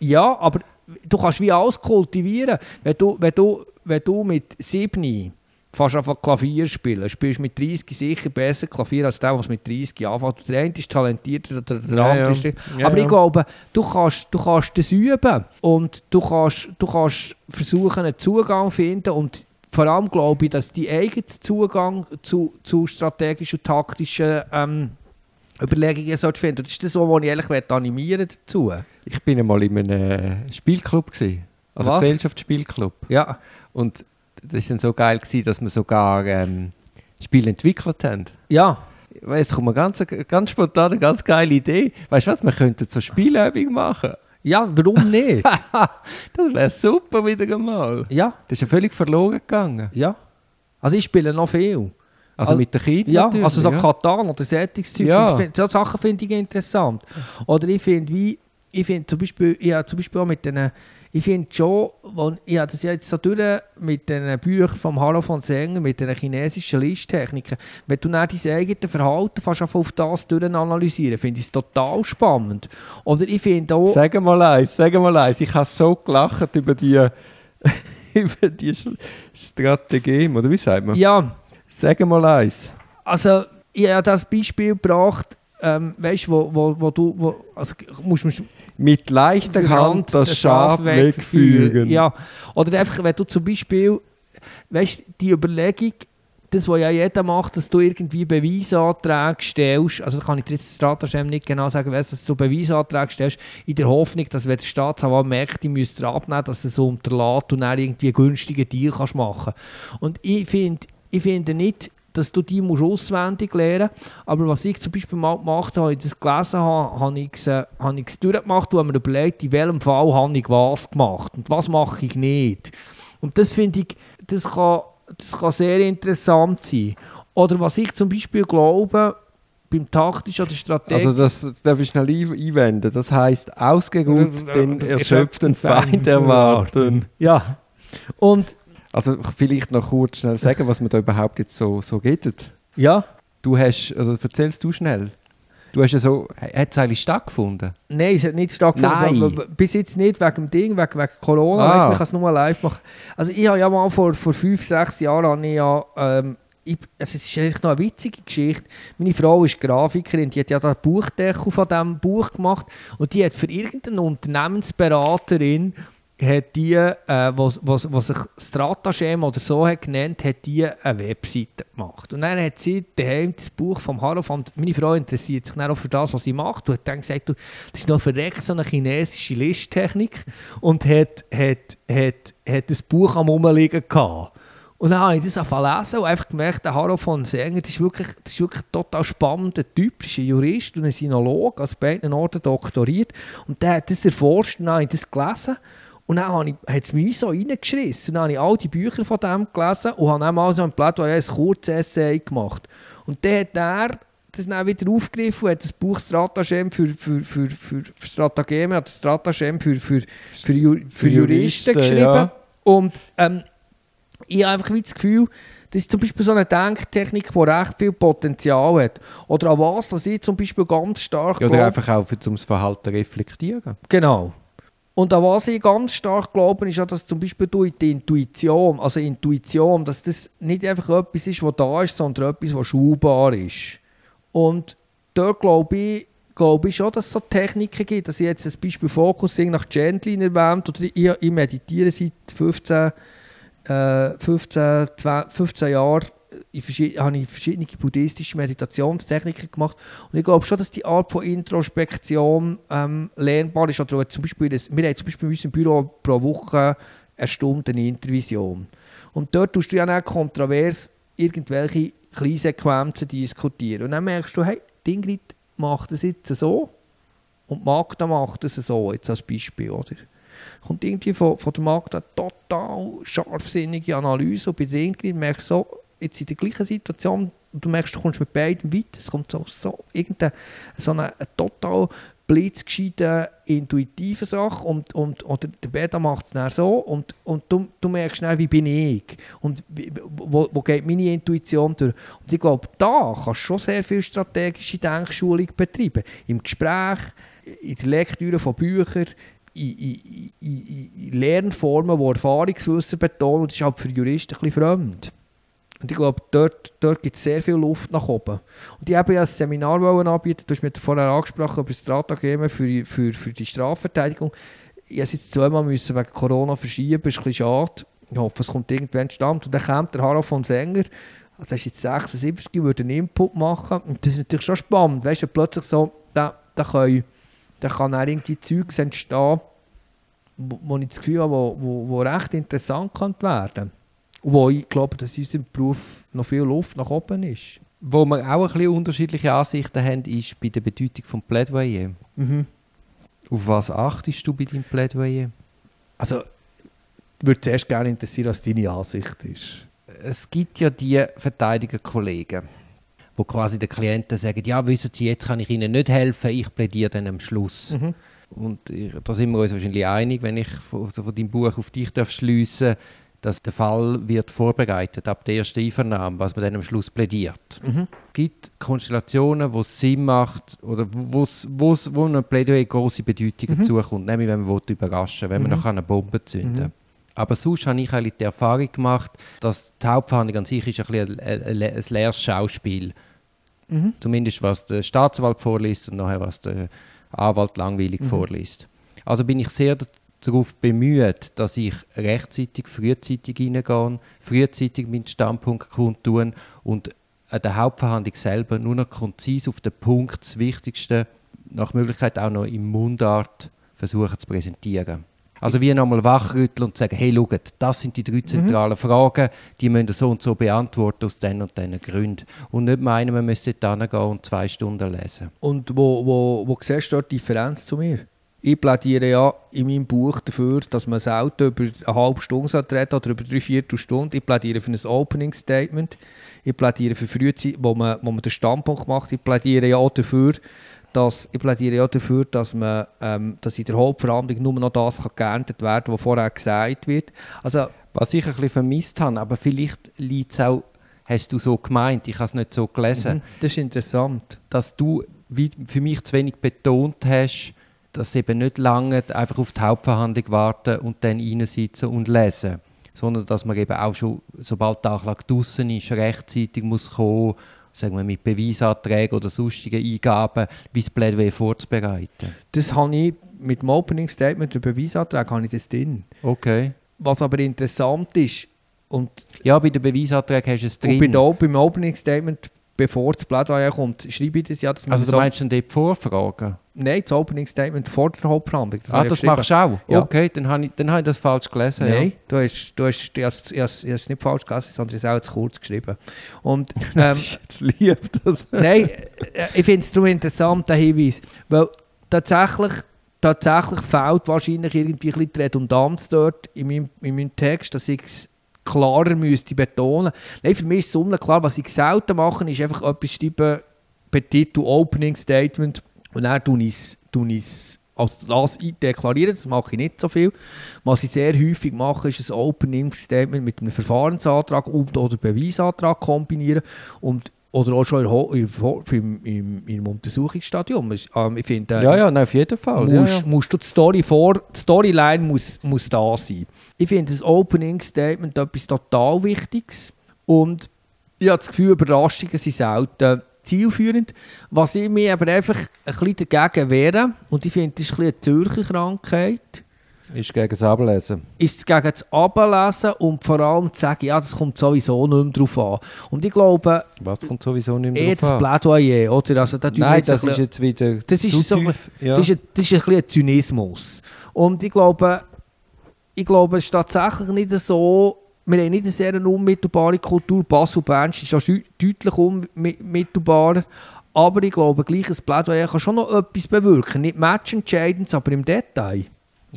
S2: Ja, aber du kannst wie alles kultivieren. Wenn du, wenn du, wenn du mit 7 fast einfach Klavier spielen. Spielst mit 30 sicher besser Klavier als der, was mit 30 anfängt. Der eine ist talentierter, der, der ja, andere ist... Ja. Aber ja, ich glaube, du kannst, du kannst das üben und du kannst, du kannst versuchen, einen Zugang zu finden und vor allem glaube ich, dass die eigene Zugang zu, zu strategischen und taktischen ähm, Überlegungen sollst finden. Das ist das, was ich ehrlich animieren dazu.
S1: Ich bin einmal in einem Spielclub gewesen. Also was? Gesellschaftsspielclub.
S2: Ja.
S1: Und das war dann so geil, gewesen, dass wir sogar ähm, Spiele entwickelt haben.
S2: Ja.
S1: Weißt, kommt mir ganz, ganz spontan eine ganz geile Idee. Weißt du was, wir könnten so Spielübungen machen.
S2: Ja, warum nicht?
S1: das wäre super wieder einmal.
S2: Ja.
S1: Das ist ja völlig verloren gegangen.
S2: Ja. Also ich spiele noch viel.
S1: Also, also mit den Kindern
S2: Ja, also so ja. Katan oder Sättigungszeug. Ja. Solche Sachen finde ich interessant. Oder ich finde, wie, ich finde zum Beispiel, ja, zum Beispiel auch mit den ich finde schon, wenn, ich habe das jetzt so durch mit den Büchern von Harro von Sänger, mit den chinesischen Listtechniken, wenn du dann dein eigenes Verhalten fast auf das durch analysieren, finde ich es total spannend. Oder ich finde auch...
S1: Sag mal eins, sag mal eins, ich habe so gelacht über die, über die Strategie, oder wie sagt man?
S2: Ja.
S1: Sag mal eins.
S2: Also, ich habe das Beispiel gebracht, ähm, weißt wo, wo, wo du, wo, also musst, musst
S1: mit leichter Hand das Schaf wegführen.
S2: Ja, oder einfach, wenn du zum Beispiel, weißt die Überlegung, das, was ja jeder macht, dass du irgendwie Beweisanträge stellst, also kann ich dir jetzt das nicht genau sagen, weißt, dass du Beweisanträge stellst, in der Hoffnung, dass wenn der Staatsanwalt merkt, die müsste abnehmen, dass er so unterlässt und dann irgendwie einen günstigen Deal kannst machen Und ich finde ich finde nicht, dass du die musst auswendig lernen musst. Aber was ich zum Beispiel mal gemacht habe, ich das gelesen habe, habe ich es, habe ich es durchgemacht und habe mir überlegt, in welchem Fall habe ich was gemacht und was mache ich nicht. Und das finde ich, das kann, das kann sehr interessant sein. Oder was ich zum Beispiel glaube, beim taktischen oder strategischen...
S1: Also das darf ich schnell einwenden. Das heisst, ausgeruht den erschöpften Feind erwarten.
S2: Ja. Und
S1: also vielleicht noch kurz schnell sagen, was man da überhaupt jetzt so, so geht.
S2: Ja.
S1: Du hast, also erzählst du schnell. Du hast ja so, hat es eigentlich stattgefunden?
S2: Nein, es hat nicht stattgefunden.
S1: Nein.
S2: Bis jetzt nicht wegen dem Ding, wegen, wegen Corona. Ah. Weißt, man kann es nur live machen. Also ich habe ja mal vor, vor fünf, sechs Jahren ich ja, ähm, ich, also es ist eigentlich noch eine witzige Geschichte. Meine Frau ist Grafikerin, die hat ja das Buchdeckel von diesem Buch gemacht und die hat für irgendeine Unternehmensberaterin hat die, äh, was, was, was sich Stratagem oder so hat genannt, hat die eine Webseite gemacht. Und dann hat sie daheim das Buch vom Harofan, meine Frau interessiert sich dann auch für das, was sie macht, und hat dann gesagt, du, das ist noch verreckt so eine chinesische Listtechnik und hat, hat, hat, hat das Buch am Rumliegen gehabt. Und dann habe ich das angefangen lesen und einfach gemerkt, der Haro von Sänger, das ist wirklich, das ist wirklich ein total spannender Typ, ist ein Jurist und ein Sinolog, also beiden Orten doktoriert. Und der hat das erforscht und dann habe ich das gelesen. Und dann hat es mich so reingeschissen. Und dann habe ich all die Bücher von dem gelesen und habe dann mal so ein Plädoyer, ein kurzes Essay gemacht. Und dann hat er das dann wieder aufgegriffen und hat das Buch Stratagem für, für, für, für, für Stratageme, hat Stratagem für, für, für, für, für Juristen, geschrieben. Ja. Und ähm, ich habe einfach das Gefühl, das ist zum Beispiel so eine Denktechnik, die recht viel Potenzial hat. Oder an was, dass ich zum Beispiel ganz stark
S1: ja, Oder einfach auch, um das Verhalten reflektieren.
S2: Genau. Und an was ich ganz stark glaube, ist ja, dass zum Beispiel durch die Intuition, also Intuition, dass das nicht einfach etwas ist, was da ist, sondern etwas, was schulbar ist. Und dort glaube ich, glaube ich schon, dass es so Techniken gibt, dass ich jetzt ein Beispiel Focusing nach Gentlin erwähnt, oder ich, ich meditiere seit 15, äh, 15, 20, 15 Jahren ich habe ich verschiedene buddhistische Meditationstechniken gemacht und ich glaube schon, dass die Art von Introspektion ähm, lernbar ist. Oder zum Beispiel, wir haben zum Beispiel in unserem Büro pro Woche eine Stunde eine Intervision. Und dort tust du ja auch kontrovers irgendwelche Kleinsequenzen diskutieren. Und dann merkst du, hey, die Ingrid macht das jetzt so und Magda macht das so, jetzt als Beispiel, oder? kommt irgendwie von, von der Magda total scharfsinnige Analyse und bei der Ingrid merkst du so, jetzt in der gleichen Situation und du merkst, du kommst mit beiden weiter, es kommt so, so irgendeine so eine, eine total blitzgescheite, intuitive Sache und, und, oder der Beta macht es dann so und, und du, du merkst dann, wie bin ich und wo, wo geht meine Intuition durch. Und ich glaube, da kannst du schon sehr viel strategische Denkschulung betreiben. Im Gespräch, in der Lektüre von Büchern, in, in, in, in Lernformen, die Erfahrungswissen betonen, das ist halt für Juristen ein bisschen fremd. Und ich glaube, dort, dort gibt es sehr viel Luft nach oben. Und ich habe ja ein Seminar anbieten, du hast mir vorher angesprochen über das Stratageme für, für, für die Strafverteidigung. Ich musste jetzt zweimal müssen wegen Corona verschieben, das ist ein bisschen schade. Ich hoffe, es kommt irgendwann stand. Und dann kommt der Harald von Sänger, also er ist jetzt 76, würde einen Input machen. Und das ist natürlich schon spannend. Weißt du, plötzlich so, da, da, können, da kann auch irgendwie Zeugs entstehen, wo, wo ich das Gefühl habe, wo, wo, wo recht interessant kann werden wo ich glaube, dass in unserem Beruf noch viel Luft nach oben ist.
S1: Wo wir auch ein bisschen unterschiedliche Ansichten haben, ist bei der Bedeutung des Plädoyer. Mhm. Auf was achtest du bei deinem Plädoyer?
S2: Also, ich würde zuerst gerne interessieren, was deine Ansicht ist.
S1: Es gibt ja die Verteidigerkollegen, wo quasi den Klienten sagen, ja, wissen Sie, jetzt kann ich Ihnen nicht helfen, ich plädiere dann am Schluss. Mhm. Und da sind wir uns wahrscheinlich einig, wenn ich von, von deinem Buch auf dich schliessen darf dass der Fall wird vorbereitet ab der ersten Einvernahme, was man dann am Schluss plädiert. Mhm. Es gibt Konstellationen, wo es Sinn macht oder wo's, wo's, wo einem Plädoyer große Bedeutung mhm. zukommt, nämlich wenn man überraschen will, wenn man mhm. noch eine Bombe zünden mhm. Aber sonst habe ich eigentlich die Erfahrung gemacht, dass die Hauptverhandlung an sich ist ein, ein, ein, ein leeres Schauspiel mhm. Zumindest was der Staatsanwalt vorliest und nachher was der Anwalt langweilig mhm. vorliest. Also bin ich sehr darauf bemüht, dass ich rechtzeitig, frühzeitig hineingehe, frühzeitig meinen Standpunkt kundtun und an der Hauptverhandlung selber nur noch konzis auf den Punkt, das Wichtigste, nach Möglichkeit auch noch im Mundart versuchen zu präsentieren. Also wie nochmal wachrütteln und sagen, hey, schaut, das sind die drei mhm. zentralen mhm. Fragen, die müssen so und so beantworten aus diesen und diesen Gründen. Und nicht meinen, man müsste dort hingehen und zwei Stunden lesen.
S2: Und wo, wo, wo siehst du die Differenz zu mir? Ich plädiere ja in meinem Buch dafür, dass man selten über eine halbe Stunde reden oder über drei Viertelstunden. Ich plädiere für ein Opening Statement. Ich plädiere für Frühzeit, wo man, wo man den Standpunkt macht. Ich plädiere ja auch dafür, dass, ich plädiere ja dafür, dass, man, ähm, dass in der Hauptverhandlung nur noch das kann geerntet werden kann, was vorher gesagt wird.
S1: Also, was ich ein bisschen vermisst habe, aber vielleicht liegt es auch, hast du so gemeint, ich habe es nicht so gelesen. Mhm,
S2: das ist interessant.
S1: Dass du wie für mich zu wenig betont hast, dass eben nicht lange einfach auf die Hauptverhandlung warten und dann reinsitzen und lesen. sondern dass man eben auch schon, sobald der Anklage draussen ist, rechtzeitig muss kommen, sagen wir mit Beweisanträgen oder sonstigen Eingaben, wie das Plädoyer vorzubereiten.
S2: Das habe ich mit dem Opening Statement, dem Beweisantrag, habe ich das drin.
S1: Okay.
S2: Was aber interessant ist, und,
S1: Ja, bei den Beweisanträgen hast du es
S2: und bei
S1: drin.
S2: der, beim Opening Statement, bevor das Plädoyer kommt, schreibe ich das ja.
S1: Also du
S2: so-
S1: meinst dann dort Vorfragen?
S2: Nein, das Opening Statement vor der Hauptverhandlung.
S1: ah,
S2: habe ich
S1: das machst du auch?
S2: Ja.
S1: Okay, dann habe ich, dann habe ich das falsch gelesen.
S2: Nein, du hast, du hast, ich habe es- ich habe es nicht falsch gelesen, sondern es auch zu kurz geschrieben. Und, ähm,
S1: Das ist jetzt lieb. Das.
S2: Nein, äh, ich finde es darum interessant, der Hinweis. Weil tatsächlich, tatsächlich fehlt wahrscheinlich irgendwie ein bisschen die Redundanz dort in meinem, in meinem Text, dass ich es klarer müsste betonen. Nein, für mich ist es unklar. Was ich selten mache, ist einfach etwas schreiben, Petitum Opening Statement und dann tue ich es als das deklarieren, das mache ich nicht so viel. Was ich sehr häufig mache, ist ein Opening Statement mit einem Verfahrensantrag und oder Beweisantrag kombinieren und oder auch schon im, im, im Untersuchungsstadium. Ähm, ich finde, äh,
S1: Ja, ja, nein, auf jeden Fall. Ja,
S2: musst,
S1: ja.
S2: musst du die Story vor, die Storyline muss, muss da sein. Ich finde das Opening Statement etwas total Wichtiges und ich habe das Gefühl, Überraschungen sind selten zielführend. Was ich mir aber einfach ein bisschen dagegen wehre, und ich finde, das ist ein bisschen eine Zürcher Krankheit,
S1: Ist gegen das Ablesen.
S2: ist es gegen das Ablesen und vor allem zu sagen, ja, das kommt sowieso nicht mehr drauf an. Und ich glaube,
S1: Was kommt sowieso nicht mehr
S2: das
S1: drauf an?
S2: Plädoyer, oder? Also, da
S1: Nein,
S2: jetzt ein
S1: das ist jetzt wieder
S2: Das ist so-
S1: tief. Ja.
S2: Das, ist ein, das ist ein bisschen Zynismus. Und ich glaube, ich glaube, es ist tatsächlich nicht so, wir haben nicht eine sehr unmittelbare Kultur. Basel-Bern ist schü- deutlich unmittelbarer. Aber ich glaube, gleich ein Plädoyer kann schon noch etwas bewirken. Nicht matchentscheidend, aber im Detail.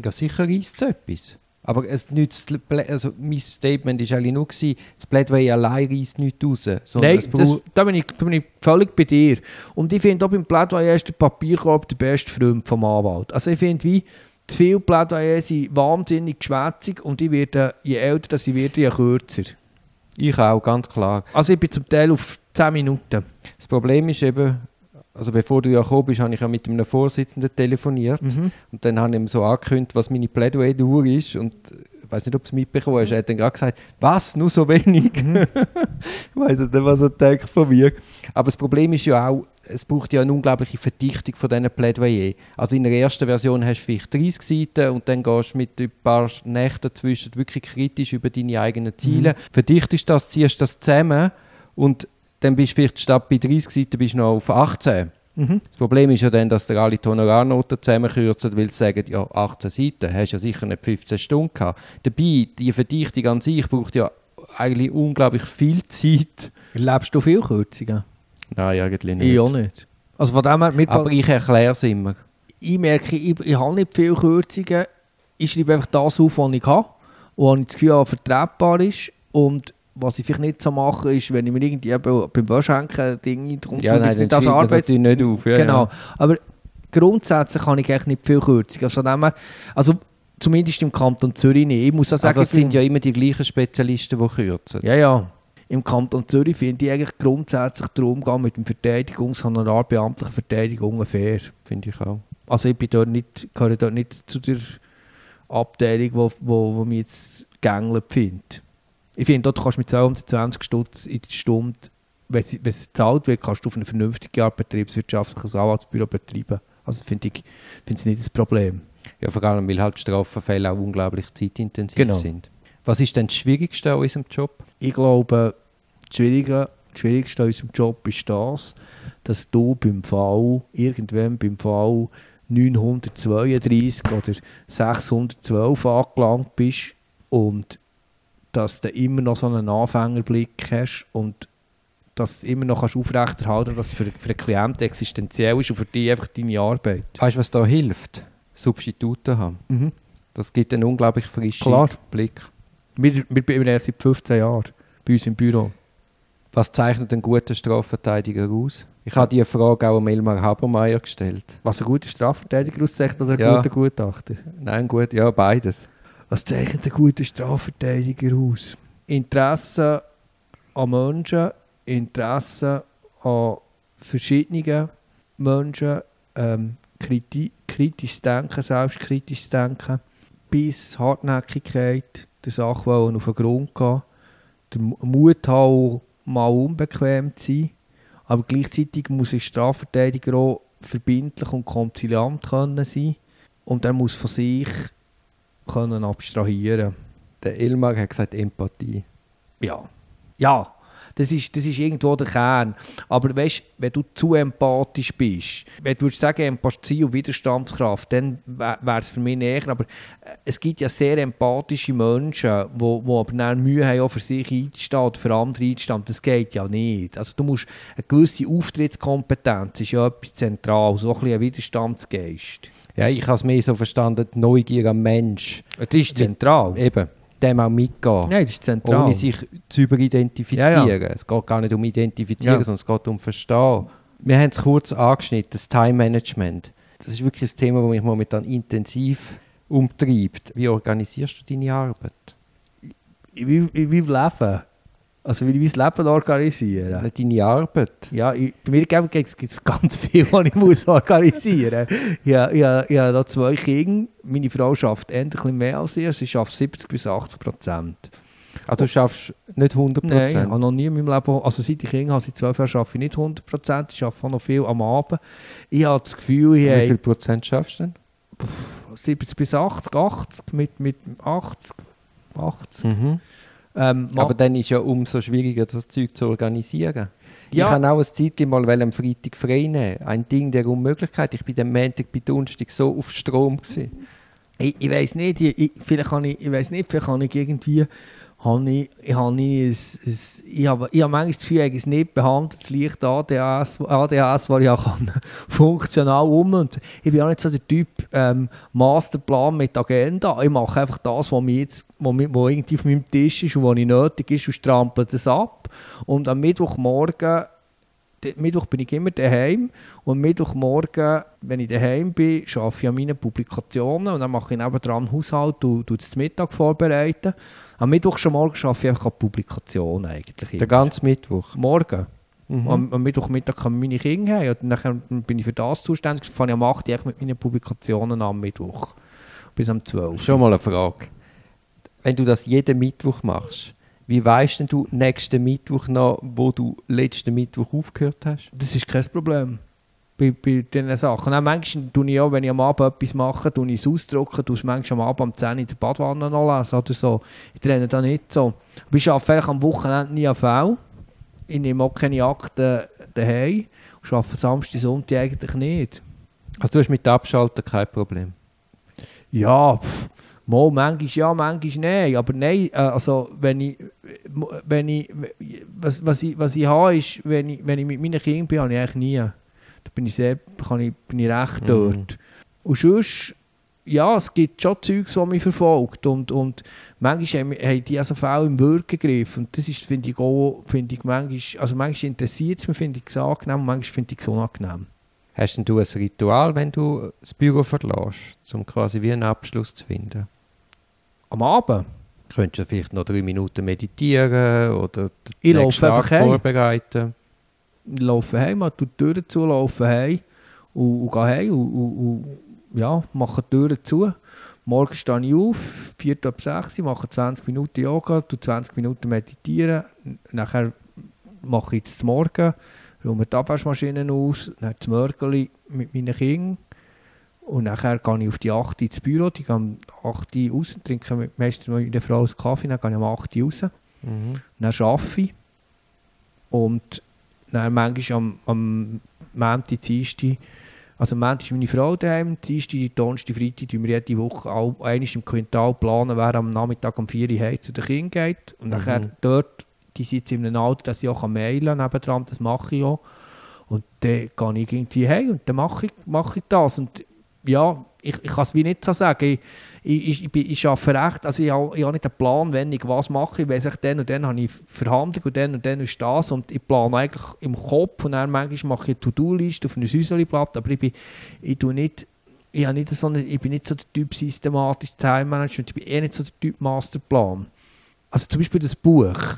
S1: Ja, sicher reisst es etwas. Aber es nützt, also mein Statement war eigentlich nur, gewesen, das Plädoyer allein reisst nichts raus.
S2: Nein, das, da, bin ich, da bin ich völlig bei dir. Und ich finde auch beim Plädoyer ist der Papierkorb der beste Freund vom Anwalt. Also ich finde, wie zu viele Plädoyer sind wahnsinnig geschwätzig und ich werde, je älter das ich werde, je kürzer.
S1: ich auch, ganz klar.
S2: Also ich bin zum Teil auf 10 Minuten.
S1: Das Problem ist eben, also bevor du ja gekommen bist, habe ich ja mit einem Vorsitzenden telefoniert
S2: Mhm.
S1: und dann habe ich ihm so angekündigt, was meine Plädoyer-Dauer ist und äh, ich weiß nicht, ob du es mitbekommen hast, er hat dann gerade gesagt, was, nur so wenig?
S2: Mhm.
S1: ich weiß nicht, was er denkt von mir. Aber das Problem ist ja auch, es braucht ja eine unglaubliche Verdichtung von diesen Plädoyer. Also in der ersten Version hast du vielleicht 30 Seiten und dann gehst du mit ein paar Nächten dazwischen wirklich kritisch über deine eigenen Ziele. Verdichtest das, ziehst das zusammen und dann bist du vielleicht statt bei 30 Seiten bist du noch auf 18.
S2: Mhm.
S1: Das Problem ist ja dann, dass der alle die Honorarnoten zusammenkürzen, weil sie sagen, ja, 18 Seiten, hast ja sicher nicht 15 Stunden gehabt. Dabei, die Verdichtung an sich braucht ja eigentlich unglaublich viel Zeit.
S2: Lebst du viel Kürzungen?
S1: Nein, eigentlich nicht.
S2: Ich auch nicht. Also von dem her, mit
S1: Aber ich erkläre es immer.
S2: ich merke, ich, ich habe nicht viele Kürzungen. Ich schreibe einfach das auf, was ich habe. Und das Gefühl vertretbar ist. Und was ich vielleicht nicht so mache, ist, wenn ich mir irgendwie beim Wäschenken Dinge drum
S1: Ja, nein,
S2: nicht als Arbeits...
S1: natürlich nicht auf. Ja,
S2: genau.
S1: Ja.
S2: Aber grundsätzlich habe ich eigentlich nicht viel Kürzungen. Also, also zumindest im Kanton Zürich nicht. Ich muss auch sagen,
S1: Also es sind ja immer die gleichen Spezialisten, die kürzen.
S2: ja, ja. Im Kanton Zürich finde ich eigentlich grundsätzlich den Umgang mit dem Verteidigungshonorar beamtlichen Verteidigungen fair.
S1: Finde ich auch.
S2: Also ich bin dort nicht, gehöre dort nicht zu der Abteilung, wo, wo, wo mich jetzt gängelt findet. Ich finde, dort kannst du mit 220 Stutz in der Stunde, wenn es, wenn es bezahlt wird, kannst du auf eine vernünftige Art betriebswirtschaftliches Anwaltsbüro betreiben. Also finde ich finde es nicht das Problem.
S1: Ja, vor allem, weil halt Strafverfälle auch unglaublich zeitintensiv
S2: Genau.
S1: sind. Was ist denn das Schwierigste an unserem Job?
S2: Ich glaube, das Schwierige, das Schwierigste an unserem Job ist das, dass du beim Fall, irgendwann beim Fall 932 oder 612 angelangt bist und dass du immer noch so einen Anfängerblick hast und dass du immer noch kannst aufrechterhalten kannst, dass es für, für den Klienten existenziell ist und für dich einfach deine Arbeit.
S1: Weißt du, was da hilft? Substitute haben. Das gibt einen unglaublich frischen
S2: Klar.
S1: Blick.
S2: Wir, sind seit 15 Jahren bei uns im Büro.
S1: Was zeichnet einen guten Strafverteidiger aus? Ich habe diese Frage auch Elmar Habermeier gestellt.
S2: Was ein guter Strafverteidiger auszeichnet oder ein
S1: Ja.
S2: guter Gutachter?
S1: Nein, gut, ja, beides.
S2: Was zeichnet ein guter Strafverteidiger aus? Interesse an Menschen, Interesse an verschiedenen Menschen, ähm, kriti kritisches Denken, selbstkritisches Denken, Biss, Hartnäckigkeit, der Sache auf den Grund gehen, der Mut haben, mal unbequem zu sein, aber gleichzeitig muss ein Strafverteidiger auch verbindlich und konziliant können sein. Und er muss von sich können abstrahieren.
S1: Der Elmar hat gesagt Empathie.
S2: Ja, ja, das ist, das ist irgendwo der Kern. Aber weißt, wenn du zu empathisch bist, wenn du würdest sagen Empathie und Widerstandskraft, dann wäre es für mich näher. Aber äh, es gibt ja sehr empathische Menschen, die wo, wo aber dann Mühe haben, auch für sich einzustehen oder für andere einzustehen. Das geht ja nicht. Also du musst eine gewisse Auftrittskompetenz ist ja etwas zentral, so ein, ein Widerstandsgeist.
S1: Ja, ich habe es mehr so verstanden, die Neugier am Mensch.
S2: Das ist zentral.
S1: Eben dem auch mitgehen.
S2: Nein, das ist zentral.
S1: Ohne sich zu überidentifizieren. Ja, ja. Es geht gar nicht um Identifizieren, ja. sondern es geht um Verstehen. Wir haben es kurz angeschnitten, das Time Management. Das ist wirklich ein Thema, das mich momentan intensiv umtreibt. Wie organisierst du deine Arbeit?
S2: Wie, wie, wie Leben. Also wie ich mein Leben organisieren.
S1: Nicht deine Arbeit?
S2: Ja, ich, bei mir gibt es ganz viel, was ich muss organisieren muss. ich, ich, ich habe da zwei Kinder. Meine Frau arbeitet endlich mehr als ich. Sie arbeitet 70 bis 80 Prozent.
S1: Also du schaffst nicht 100
S2: Prozent? Nein, ich habe noch nie in meinem Leben... Also seit ich Kinder habe, seit 12 Jahren arbeite ich nicht 100 Prozent. Ich arbeite noch viel am Abend. Ich habe das Gefühl... Ich
S1: Wie viel Prozent schaffst du denn?
S2: 70 bis 80, 80, mit, mit 80, 80.
S1: Mhm. Ähm, Aber dann ist ja umso schwieriger, das Zeug zu organisieren. Ja. Ich habe auch ein Zeit mal am Freitag frei nehmen. Ein Ding der Unmöglichkeit. Ich bin am Montag bei Donnerstag so auf Strom. Gewesen.
S2: Ich, ich weiß nicht, ich, vielleicht kann ich, ich weiß nicht, vielleicht kann ich irgendwie habe ich, ich, habe ich, ein, ein, ich, habe, ich habe manchmal das Gefühl, ich es nicht behandelt, leicht ADHS, ADHS war ja kann, funktional um und ich bin auch nicht so der Typ ähm, Masterplan mit Agenda. Ich mache einfach das, was, mir jetzt, was, was irgendwie auf meinem Tisch ist und was nötig ist und strample das ab. Und am Mittwochmorgen Mittwoch bin ich immer daheim und Mittwochmorgen, wenn ich daheim bin, arbeite ich an meinen Publikationen und dann mache ich nebenan Haushalt und, und das Mittag vorbereiten. Am Mittwoch schon morgen arbeite ich einfach an Publikationen eigentlich.
S1: Den ganzen Mittwoch?
S2: Morgen. Mhm. Am, am Mittwochmittag kommen meine Kinder haben und dann bin ich für das zuständig. Ich fange am 8 Uhr mit meinen Publikationen am Mittwoch. Bis am 12.
S1: Schon mal eine Frage. Wenn du das jeden Mittwoch machst, wie weißt denn du nächsten Mittwoch noch, wo du letzten Mittwoch aufgehört hast?
S2: Das ist kein Problem. Bei, bei diesen Sachen. Auch manchmal tue ich auch, wenn ich am Abend etwas mache, tue ich es ausdrucken, tue es manchmal am Abend um 10 Uhr in der Badwanne noch lesen oder so. Ich trenne da nicht so. Aber ich arbeite am Wochenende nie AV. Ich nehme auch keine Akten daheim. Ich arbeite Samstag, Sonntag eigentlich nicht.
S1: Also du hast mit Abschalten kein Problem?
S2: Ja, pff, Mal, manchmal ja, manchmal nein. Aber nein, äh, also wenn ich, wenn ich, was, was ich, was ich habe, ist, wenn ich, wenn ich mit meinen Kindern bin, habe ich eigentlich nie. Bin ich sehr, kann ich, bin ich recht mhm. dort. Und sonst, ja, es gibt schon Zeugs, die mich verfolgt und, und manchmal haben, haben die also Fälle im Wirken gegriffen und das ist, finde ich auch, finde ich manchmal, also manchmal interessiert es mich, finde ich es angenehm und manchmal finde ich es unangenehm.
S1: Hast denn du ein Ritual, wenn du das Büro verlässt, um quasi wie einen Abschluss zu finden?
S2: am Abend.
S1: Könntest du vielleicht noch drei Minuten meditieren oder
S2: den ich nächsten Tag
S1: vorbereiten?
S2: Laufe heim, mache die Türen zu, laufe heim und, und gehe heim und, und, und ja, mache die Türen zu. Morgen stehe ich auf, 4 ab 6 mache 20 Minuten Yoga, 20 Minuten meditieren. Nachher mache ich das Morgen, räume die Abwaschmaschine aus, dann das Mörgeli mit meinen Kindern und nachher gehe ich auf die 8 ins Büro, die gehe um 8 Uhr raus, trinke meistens mit der Frau einen Kaffee, dann gehe ich um 8 Uhr raus. Mhm. Dann arbeite ich. Und dann manchmal am, am Montag, Dienstag, also am Montag ist meine Frau daheim, Dienstag, Donnerstag, Freitag tun wir jede Woche auch einmal im Quintal planen, wer am Nachmittag um 4 Uhr zu den Kindern geht. Und mhm. nachher dort, die sind jetzt in einem Alter, dass ich auch mailen kann, nebendran, das mache ich auch. Und dann gehe ich irgendwie hey und dann mache ich, mache ich das. Und ja, ich, ich kann es wie nicht so sagen. Ich, ich, ich, ich arbeite recht, also ich habe, ich habe nicht einen Plan, wenn ich was mache. Ich weiß ich, dann und dann habe ich Verhandlung und dann und dann ist das und ich plane eigentlich im Kopf und dann manchmal mache ich eine To-Do-Liste auf einem Säuselblatt, aber ich bin, ich tue nicht ich, habe nicht so eine, ich bin nicht so der Typ systematisch Time Management, ich bin eher nicht so der Typ Masterplan. Also zum Beispiel das Buch,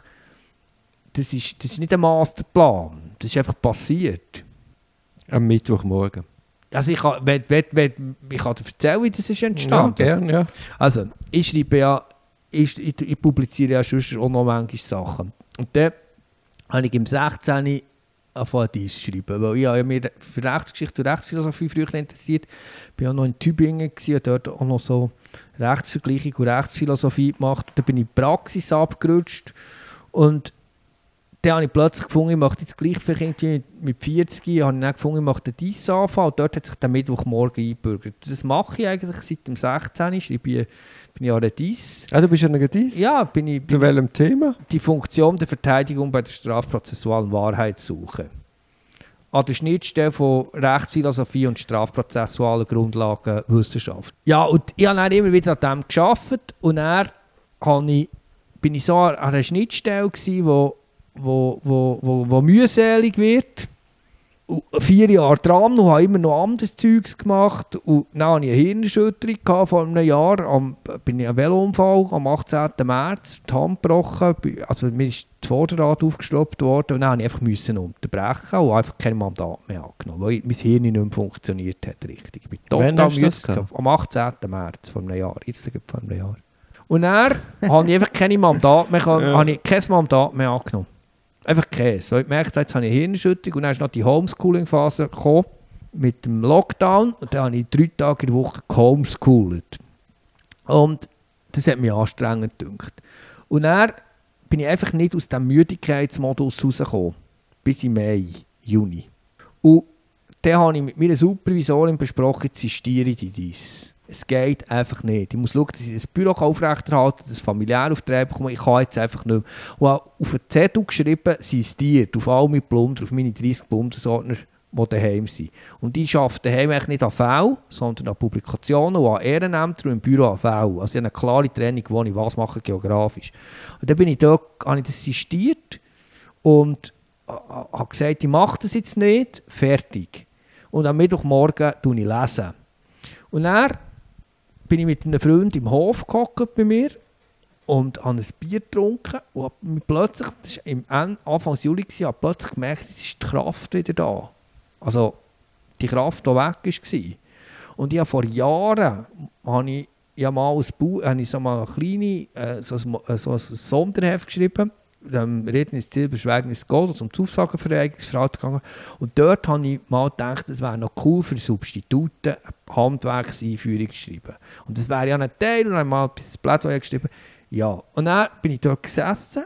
S2: das ist, das ist nicht ein Masterplan, das ist einfach passiert.
S1: Am Mittwochmorgen.
S2: Also ich kann, wenn, wenn, wenn, ich kann dir erzählen, wie das ist entstanden.
S1: Ja, gerne, ja.
S2: Also, ich schreibe ja ist, ich, ich publiziere ja sonst auch noch manchmal Sachen. Und dann habe ich im 16 angefangen, dies zu schreiben. Weil ich habe mich für Rechtsgeschichte und Rechtsphilosophie früher interessiert. Ich war auch noch in Tübingen und dort auch noch so Rechtsvergleichung und Rechtsphilosophie gemacht. Da bin ich in die Praxis abgerutscht und dann habe ich plötzlich gefunden, ich möchte jetzt gleich vielleicht mit 40 habe ich dann gefunden, ich möchte dies anfangen und dort hat sich der Mittwochmorgen eingebürgert. Das mache ich eigentlich seit dem 16. Schreibe ich, bin ich an der DIS.
S1: Ah, du bist an der DIS?
S2: Ja, bin ich. Bin
S1: Zu welchem Thema?
S2: Die Funktion der Verteidigung bei der strafprozessualen Wahrheitssuche. An der Schnittstelle von Rechtsphilosophie und strafprozessualen Grundlagenwissenschaft. Ja, und ich habe dann immer wieder an dem gearbeitet und dann habe ich, bin ich so an einer Schnittstelle gewesen, wo wo, wo, wo, wo mühselig wird. Und vier Jahre dran und habe immer noch anderes Zeugs gemacht. Und dann hatte ich eine Hirnerschütterung vor einem Jahr. Am, bin ich einen Velounfall am 18. März, die Hand gebrochen. Also mir ist das Vorderrad aufgestoppt worden und dann musste ich einfach müssen unterbrechen und einfach kein Mandat mehr angenommen, weil mein Hirn nicht mehr funktioniert hat richtig. Ich bin
S1: total
S2: müde. Am 18. März vor einem Jahr, jetzt vor einem Jahr. Und dann habe ich einfach keine Mandat mehr, ja. habe ich kein Mandat mehr angenommen. Einfach Käse. Ich gemerkt jetzt habe ich Hirnschüttung und dann ist noch die Homeschooling-Phase mit dem Lockdown und dann habe ich drei Tage in der Woche gehomeschoolt. Und das hat mich anstrengend gedacht. Und dann bin ich einfach nicht aus dem Müdigkeitsmodus rausgekommen. Bis im Mai, Juni. Und dann habe ich mit meiner Supervisorin besprochen, jetzt sistiere ich dies. Es geht einfach nicht. Ich muss schauen, dass ich das Büro aufrechterhalte, das familiär auf die bekomme. Ich kann jetzt einfach nicht mehr. Und auf einen Zettel geschrieben, sie ist dir, auf all meine Plunder, auf meine 30 Bundesordner, die daheim sind. Und die arbeiten daheim eigentlich nicht an V, sondern an Publikationen und an Ehrenämtern und im Büro an V. Also ich habe eine klare Trennung, wo ich was mache geografisch. Und dann bin ich dort, habe ich das sistiert und habe gesagt, ich mache das jetzt nicht, fertig. Und am Mittwochmorgen lese ich lesen. Und dann bin ich mit einem Freund im Hof gehockt bei mir und habe ein Bier getrunken und habe plötzlich, das war im Anfang Juli, habe plötzlich gemerkt, es ist die Kraft wieder da. Also die Kraft, die weg war. Und ich habe vor Jahren habe ich, ich mal als Bau, habe ich so mal eine kleine, äh, so, ein, so ein Sonderheft geschrieben dem Reden ins Ziel Beschwägnis geht, also zum Zusageverneinigungsverhalten gegangen. Und dort habe ich mal gedacht, es wäre noch cool für Substituten eine Handwerkseinführung zu schreiben. Und das wäre ja ein Teil, und dann mal ein bisschen Plädoyer geschrieben. Ja, und dann bin ich dort gesessen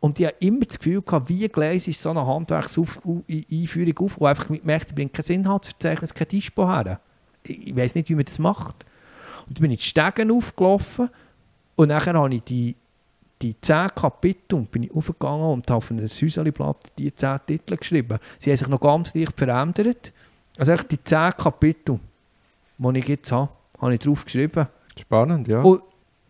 S2: und ich habe immer das Gefühl gehabt, wie gleich ist so eine Handwerkseinführung auf, wo einfach gemerkt ich bringe kein Inhaltsverzeichnis, kein Dispo her. Ich weiß nicht, wie man das macht. Und dann bin ich die Stegen aufgelaufen und nachher habe ich die die zehn Kapitel bin ich aufgegangen und habe auf ein Häuserleblatt die zehn Titel geschrieben. Sie haben sich noch ganz leicht verändert. Also echt die zehn Kapitel, die ich jetzt habe, habe ich drauf geschrieben.
S1: Spannend, ja. Und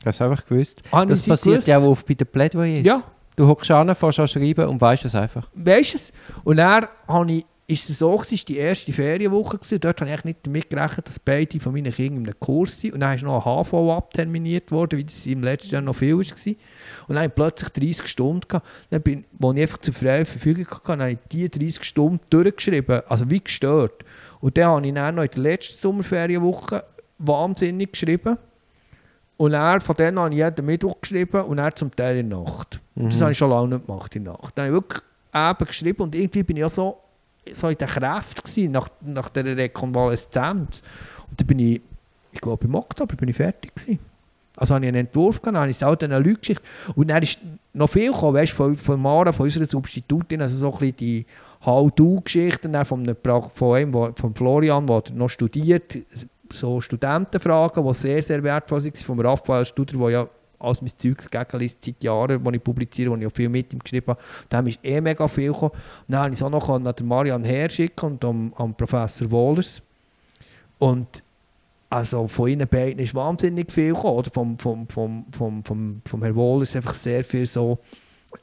S1: Hast du einfach gewusst?
S2: Das passiert gewusst?
S1: ja auch oft bei den Plädoyers.
S2: Ja.
S1: Du hockst an, fährst an schreiben und weißt es einfach.
S2: Weißt es? Und dann habe ich ist es so, es war die erste Ferienwoche. Gewesen. Dort habe ich nicht damit gerechnet, dass beide von meinen Kindern in einem Kurs sind. Und dann ist noch ein HV abterminiert worden, wie das im letzten Jahr noch viel war. Und dann habe ich plötzlich 30 Stunden gehabt, dann bin, wo ich einfach zur freien Verfügung hatte, dann habe ich diese 30 Stunden durchgeschrieben. Also wie gestört. Und dann habe ich dann noch in der letzten Sommerferienwoche wahnsinnig geschrieben. Und dann, von denen habe ich jeden Mittwoch geschrieben und dann zum Teil in der Nacht. Mhm. Das habe ich schon lange nicht gemacht in der Nacht. Dann habe ich wirklich eben geschrieben und irgendwie bin ich auch so so in der Kraft gewesen, nach, nach der Rekonvaleszenz. Und dann bin ich, ich glaube im Oktober bin ich fertig gewesen. Also habe ich einen Entwurf gehabt, habe ich es auch eine Leute Und dann ist noch viel gekommen, weißt, von, von Mara, von unserer Substitutin, also so ein bisschen die How-Do-Geschichten von, von einem, von Florian, der noch studiert, so Studentenfragen, die sehr, sehr wertvoll sind, vom Raphael Studer, der ja als mein Zeugs gegenliest seit Jahren, das ich publiziere, wo ich auch viel mit ihm geschrieben habe. Da ist eh mega viel gekommen. dann habe ich es auch noch an den Marian herschicken und am, am Professor Wohlers. Und also von ihnen beiden ist wahnsinnig viel gekommen. Oder vom, vom, vom, vom, vom, vom Herrn Wohlers einfach sehr viel so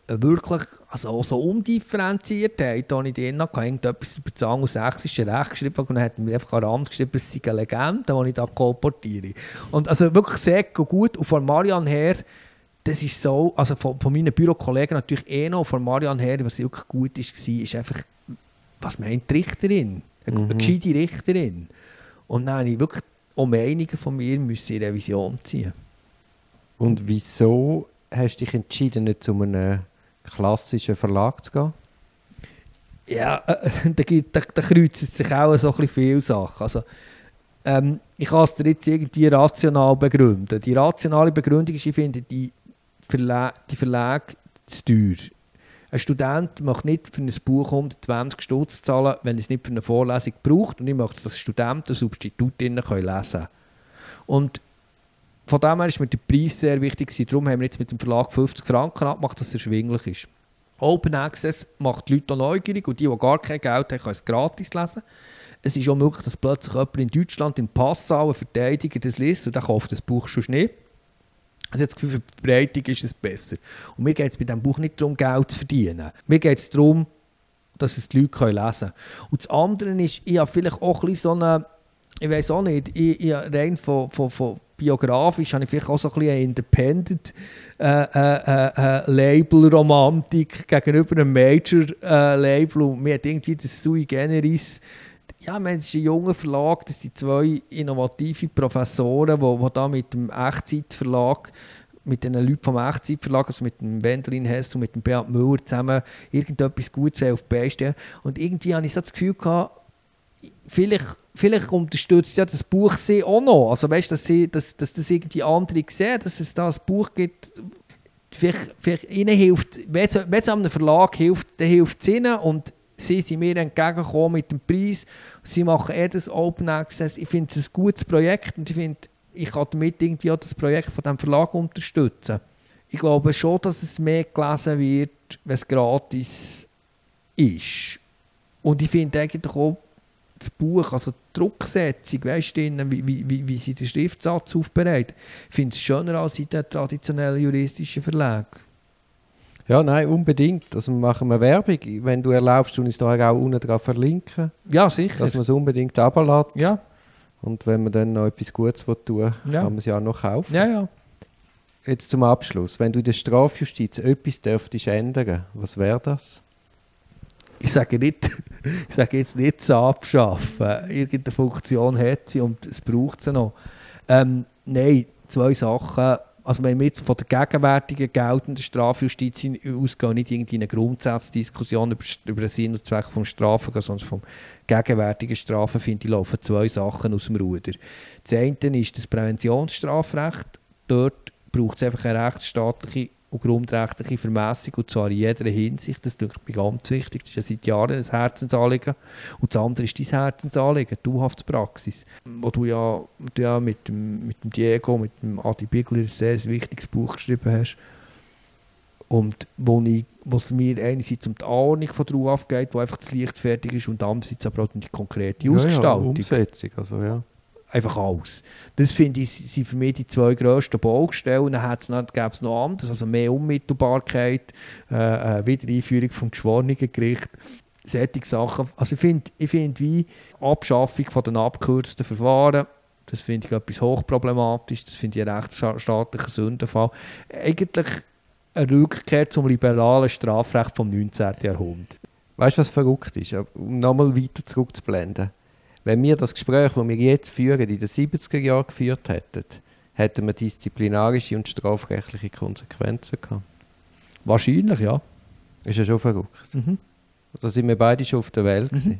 S2: wirklich also so Undifferenziertheit, da ich drin hatte, irgendetwas über das angelsächsische Recht geschrieben und dann hat mir einfach Rand geschrieben, es sei eine Legende, die ich da kolportiere. Und also wirklich sehr gut. Und von Marian her, das ist so, also von, von meinen Bürokollegen natürlich eh noch, von Marian her, was wirklich gut ist, war, ist einfach, was meint die Richterin? Eine mhm. gescheite Richterin. Und dann habe ich wirklich auch Meinungen von mir müssen in Revision ziehen
S1: Und wieso hast du dich entschieden, nicht zu einem klassischen Verlag zu gehen?
S2: Ja, äh, da, da, da kreuzen sich auch so ein viele Sachen. Also, ähm, ich kann es dir jetzt irgendwie rational begründen. Die rationale Begründung ist, ich finde die, Verla die Verlage zu teuer. Ein Student möchte nicht für ein Buch 120 Stutz zahlen, wenn er es nicht für eine Vorlesung braucht. Und ich möchte, dass Studenten Substitutinnen lesen können. Und von dem her ist mir der Preis sehr wichtig. Darum haben wir jetzt mit dem Verlag 50 Franken abgemacht, dass es erschwinglich ist. Open Access macht die Leute neugierig und die, die gar kein Geld haben, können es gratis lesen. Es ist auch möglich, dass plötzlich jemand in Deutschland in Passau, ein Verteidiger, das liest und der kauft das Buch schon nicht. Also das Gefühl, für die Verbreitung ist es besser. Und mir geht es bei diesem Buch nicht darum, Geld zu verdienen. Mir geht es darum, dass es die Leute lesen können. Und das andere ist, ich habe vielleicht auch ein so eine, ich weiß auch nicht, ich, ich rein von, von, von biografisch habe ich vielleicht auch so ein bisschen eine Independent äh, äh, äh, Label-Romantik gegenüber einem Major-Label und mir irgendwie das Sui Generis ja, man ist ein junger Verlag, das sind zwei innovative Professoren, die, die da mit dem Echtzeitverlag mit den Leuten vom Echtzeitverlag, also mit dem Wendelin Hess und mit dem Beat Müller zusammen irgendetwas Gutes auf die Beine. Und irgendwie habe ich so das Gefühl gehabt, vielleicht, vielleicht unterstützt ja das Buch sie auch noch. Also weißt, dass, dass, dass das irgendwie andere sehen, dass es da ein Buch gibt, vielleicht, vielleicht ihnen hilft, wenn es einem Verlag hilft, dann hilft es ihnen und sie sind mir entgegengekommen mit dem Preis. Sie machen eh das Open Access. Ich finde es ein gutes Projekt und ich finde, ich kann damit irgendwie auch das Projekt von diesem Verlag unterstützen. Ich glaube schon, dass es mehr gelesen wird, wenn es gratis ist. Und ich finde eigentlich auch das Buch, also die Drucksetzung, weißt du, wie, wie, wie sie den Schriftsatz aufbereitet, ich finde es schöner als in den traditionellen juristischen Verlagen.
S1: Ja, nein, unbedingt. Also machen wir Werbung. Wenn du erlaubst, tun ich es da auch unten drauf verlinken.
S2: Ja, sicher.
S1: Dass man es unbedingt runterlässt.
S2: Ja.
S1: Und wenn man dann noch etwas Gutes tun will, ja. kann man es ja auch noch kaufen.
S2: Ja, ja.
S1: Jetzt zum Abschluss. Wenn du in der Strafjustiz etwas dürftest ändern, was wäre das?
S2: Ich sage, nicht, ich sage jetzt nicht zu abschaffen. Irgendeine Funktion hat sie und es braucht sie noch. Ähm, nein, zwei Sachen also wenn wir jetzt von der gegenwärtigen geltenden Strafjustiz ausgehen, nicht irgendwie eine Grundsatzdiskussion über, über den Sinn und Zweck des Strafen, sondern vom gegenwärtigen Strafen, finde ich, laufen zwei Sachen aus dem Ruder. Das eine ist das Präventionsstrafrecht. Dort braucht es einfach eine rechtsstaatliche und grundrechtliche Vermessung, und zwar in jeder Hinsicht. Das ist mir ganz wichtig. Das ist ja seit Jahren ein Herzensanliegen. Und das andere ist dein Herzensanliegen, die Haftspraxis, wo du ja, du ja mit, dem, mit dem Diego, mit dem Adi Bigler ein sehr wichtiges Buch geschrieben hast. Und wo, ich, wo es mir einerseits um die Ahnung von der UAF geht, wo einfach das Licht fertig ist, und andererseits aber auch um die konkrete Ausgestaltung. Ja,
S1: ja, Umsetzung, also ja
S2: einfach alles. Das finde ich, sind für mich die zwei grössten Baustellen. Dann gäbe es noch anderes, also mehr Unmittelbarkeit, äh, äh, Wiedereinführung vom Geschworenengericht, solche Sachen. Also ich finde, ich find, wie Abschaffung von den abgekürzten Verfahren, das finde ich etwas hochproblematisch, das finde ich ein rechtsstaatlicher Sündenfall. Eigentlich eine Rückkehr zum liberalen Strafrecht vom 19. Jahrhundert.
S1: Weißt du, was verrückt ist? Um nochmal weiter zurückzublenden wenn wir das Gespräch, das wir jetzt führen, in den 70er Jahren geführt hätten, hätten wir disziplinarische und strafrechtliche Konsequenzen gehabt.
S2: Wahrscheinlich, ja.
S1: Ist ja schon verrückt. Mhm. Da sind wir beide schon auf der Welt. Mhm.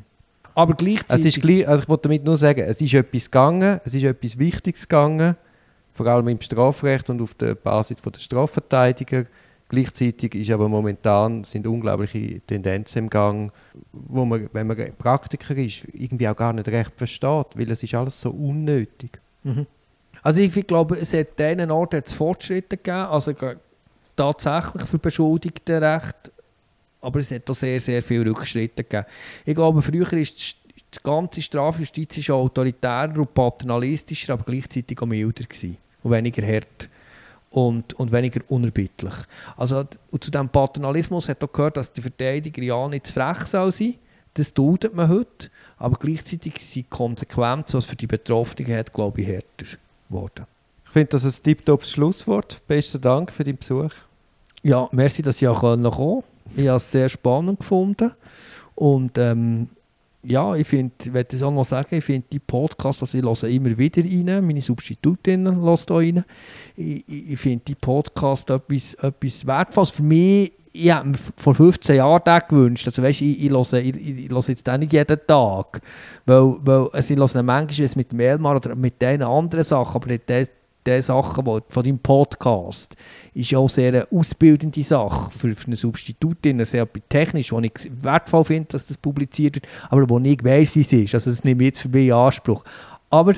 S2: Aber gleichzeitig...
S1: Es ist gleich, also ich wollte damit nur sagen, es ist etwas gegangen, es ist etwas Wichtiges gegangen, vor allem im Strafrecht und auf der Basis der Strafverteidiger Gleichzeitig ist aber momentan sind unglaubliche Tendenzen im Gang, wo man, wenn man Praktiker ist, irgendwie auch gar nicht recht versteht, weil es ist alles so unnötig.
S2: Mhm. Also ich glaube, es hat diesen Ort jetzt Fortschritte gegeben, also tatsächlich für beschuldigte Recht, aber es hat auch sehr, sehr viele Rückschritte gegeben. Ich glaube, früher ist die ganze Strafjustiz autoritärer und paternalistischer, aber gleichzeitig auch milder und weniger hart und, und weniger unerbittlich. Also, und zu diesem Paternalismus hat auch gehört, dass die Verteidiger ja nicht zu frech soll sein Das tut man heute. Aber gleichzeitig sind die Konsequenzen, was für die Betroffenen hat, glaube ich, härter geworden.
S1: Ich finde das ein tiptop Schlusswort. Besten Dank für deinen Besuch.
S2: Ja, merci, dass ich auch kommen konnte. Ich habe es sehr spannend gefunden. Und ähm, ja, ich finde, ich werde es auch noch sagen, ich finde die Podcasts, also ich höre immer wieder rein, meine Substitutin hören da rein. Ich, ich, finde die Podcasts etwas, etwas Wertvolles. Für mich, ich habe mir vor 15 Jahren den gewünscht. Also weißt, ich, ich, höre, ich, ich höre jetzt nicht jeden Tag. Weil, weil also ich höre manchmal mit dem Elmar oder mit den anderen Sachen, aber nicht die Sachen wo, von deinem Podcast ist ja auch sehr eine ausbildende Sache für, für eine Substitutin, sehr technisch, wo ich wertvoll finde, dass das publiziert wird, aber wo ich weiß, wie es ist. Also das nehme ich jetzt für mich in Anspruch. Aber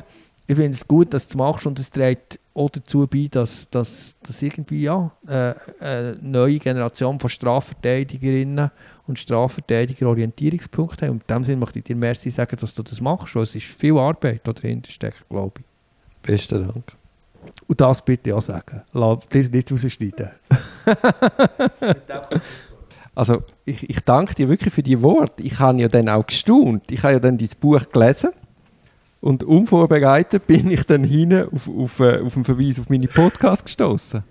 S2: ich finde es gut, dass du es machst und es trägt auch dazu bei, dass, dass, dass irgendwie ja, äh, eine neue Generation von Strafverteidigerinnen und Strafverteidiger Orientierungspunkte haben. Und in dem Sinne möchte ich dir merci sagen, dass du das machst, weil es ist viel Arbeit da dahinter steckt, glaube ich.
S1: Besten Dank.
S2: Und das bitte auch sagen. Lass das nicht rausschneiden.
S1: also, ich, ich danke dir wirklich für die Worte. Ich habe ja dann auch gestaunt. Ich habe ja dann dein Buch gelesen. Und unvorbereitet bin ich dann hinten auf, auf, äh, auf einen Verweis auf meine Podcast gestoßen.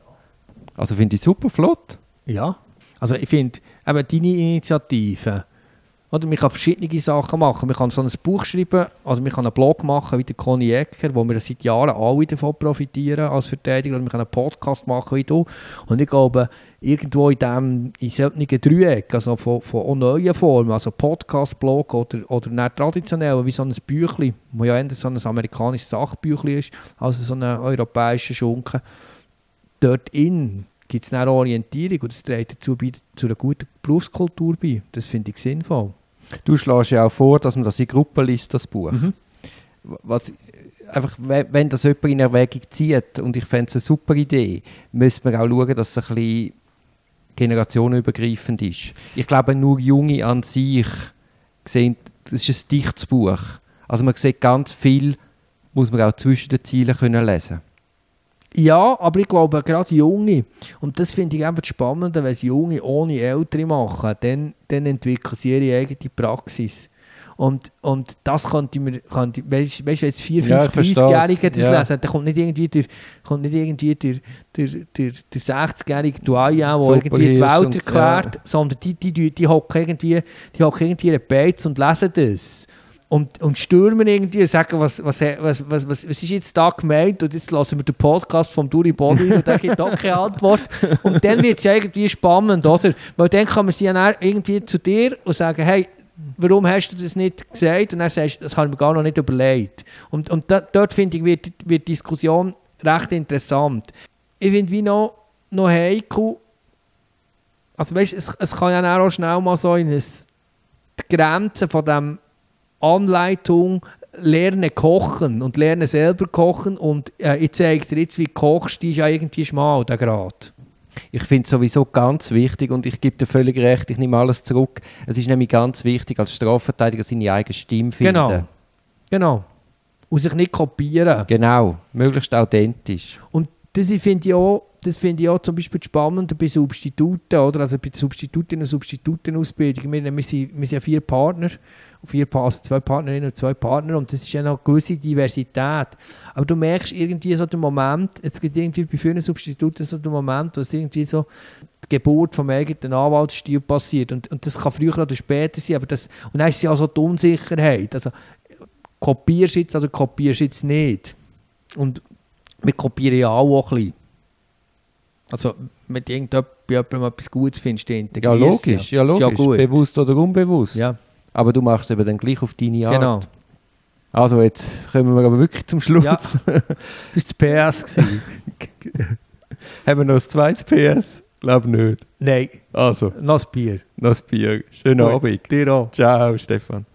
S1: Also finde ich super flott.
S2: Ja. Also ich finde, eben deine Initiative, oder man kann verschiedene Sachen machen. Man kann so ein Buch schreiben, also man kann einen Blog machen wie der Conny Ecker, wo wir seit Jahren alle davon profitieren als Verteidiger. Oder man kann einen Podcast machen wie du. Und ich glaube, irgendwo in diesem in solchen Dreieck, also von, von neuen Formen, also Podcast, Blog oder, oder nicht traditionell, wie so ein Büchlein, wo ja eher so ein amerikanisches Sachbüchlein ist, als so ein europäischer Schunken, dort in gibt es eine Orientierung und das trägt dazu bei, zu einer guten Berufskultur bei. Das finde ich sinnvoll.
S1: Du schlägst ja auch vor, dass man das in Gruppen liest, das Buch. Mhm. Was, einfach, wenn das jemand in Erwägung zieht, und ich fände es eine super Idee, müsste man auch schauen, dass es ein bisschen generationenübergreifend ist. Ich glaube, nur Junge an sich sehen, das ist ein dichtes Buch. Also man sieht ganz viel, muss man auch zwischen den Zielen können lesen
S2: ja, aber ich glaube, gerade Junge, und das finde ich einfach spannend, wenn sie Junge ohne Ältere machen, dann, dann entwickeln sie ihre eigene Praxis. Und, und das könnte man, könnte, weißt du, wenn jetzt 4, 5, 30-Jährige das ja. lesen, dann kommt nicht irgendwie der, kommt nicht irgendwie der, der, der, der 60-jährige Doyen, der irgendwie die Welt erklärt, ja. sondern die, die, die, die hocken irgendwie, die hocken irgendwie in Beiz und lesen das und, und stürmen irgendwie und sagen, was, was, was, was, was, was ist jetzt da gemeint und jetzt lassen wir den Podcast vom Duri Body und der gibt auch keine Antwort. Und dann wird es ja irgendwie spannend, oder? Weil dann kann man sie ja irgendwie zu dir und sagen, hey, warum hast du das nicht gesagt? Und dann sagst du, das habe ich mir gar noch nicht überlegt. Und, und da, dort, finde ich, wird, wird die Diskussion recht interessant. Ich finde, wie noch, noch heikel, also weißt, es, es kann ja auch schnell mal so in ein, die Grenzen von dem Anleitung lerne kochen und lerne selber kochen und äh, ich zeige dir jetzt, wie du kochst, die ist ja irgendwie schmal, der Grad.
S1: Ich finde es sowieso ganz wichtig und ich gebe dir völlig recht, ich nehme alles zurück. Es ist nämlich ganz wichtig, als Strafverteidiger seine eigene Stimme finden.
S2: Genau, genau. Und sich nicht kopieren.
S1: Genau, möglichst authentisch.
S2: Und das finde ich auch das finde ich auch zum Beispiel spannend bei Substituten, oder? Also bei Substitutinnen und Substitutenausbildung. Wir, wir, sind, wir sind ja vier Partner, vier, also zwei Partnerinnen und zwei Partner und das ist ja noch eine gewisse Diversität. Aber du merkst irgendwie so den Moment, es gibt irgendwie bei vielen Substituten so den Moment, wo es irgendwie so die Geburt vom eigenen Anwaltsstil passiert und, und das kann früher oder später sein, aber das, und dann ist es ja auch so die Unsicherheit. Also kopierst du jetzt oder kopierst du jetzt nicht? Und wir kopieren ja auch ein bisschen. Also, wenn du irgendjemandem etwas Gutes findest, dann
S1: Ja, logisch. Ja, logisch. Ja Bewusst oder unbewusst.
S2: Ja.
S1: Aber du machst es eben dann gleich auf deine Art.
S2: Genau.
S1: Also, jetzt kommen wir aber wirklich zum Schluss. Ja. Das
S2: war das PS.
S1: Haben wir noch ein zweites PS? Glaube nicht.
S2: Nein.
S1: Also.
S2: Noch ein Bier.
S1: Noch ein Bier. Schönen Gut. Abend.
S2: Dir auch.
S1: Ciao, Stefan.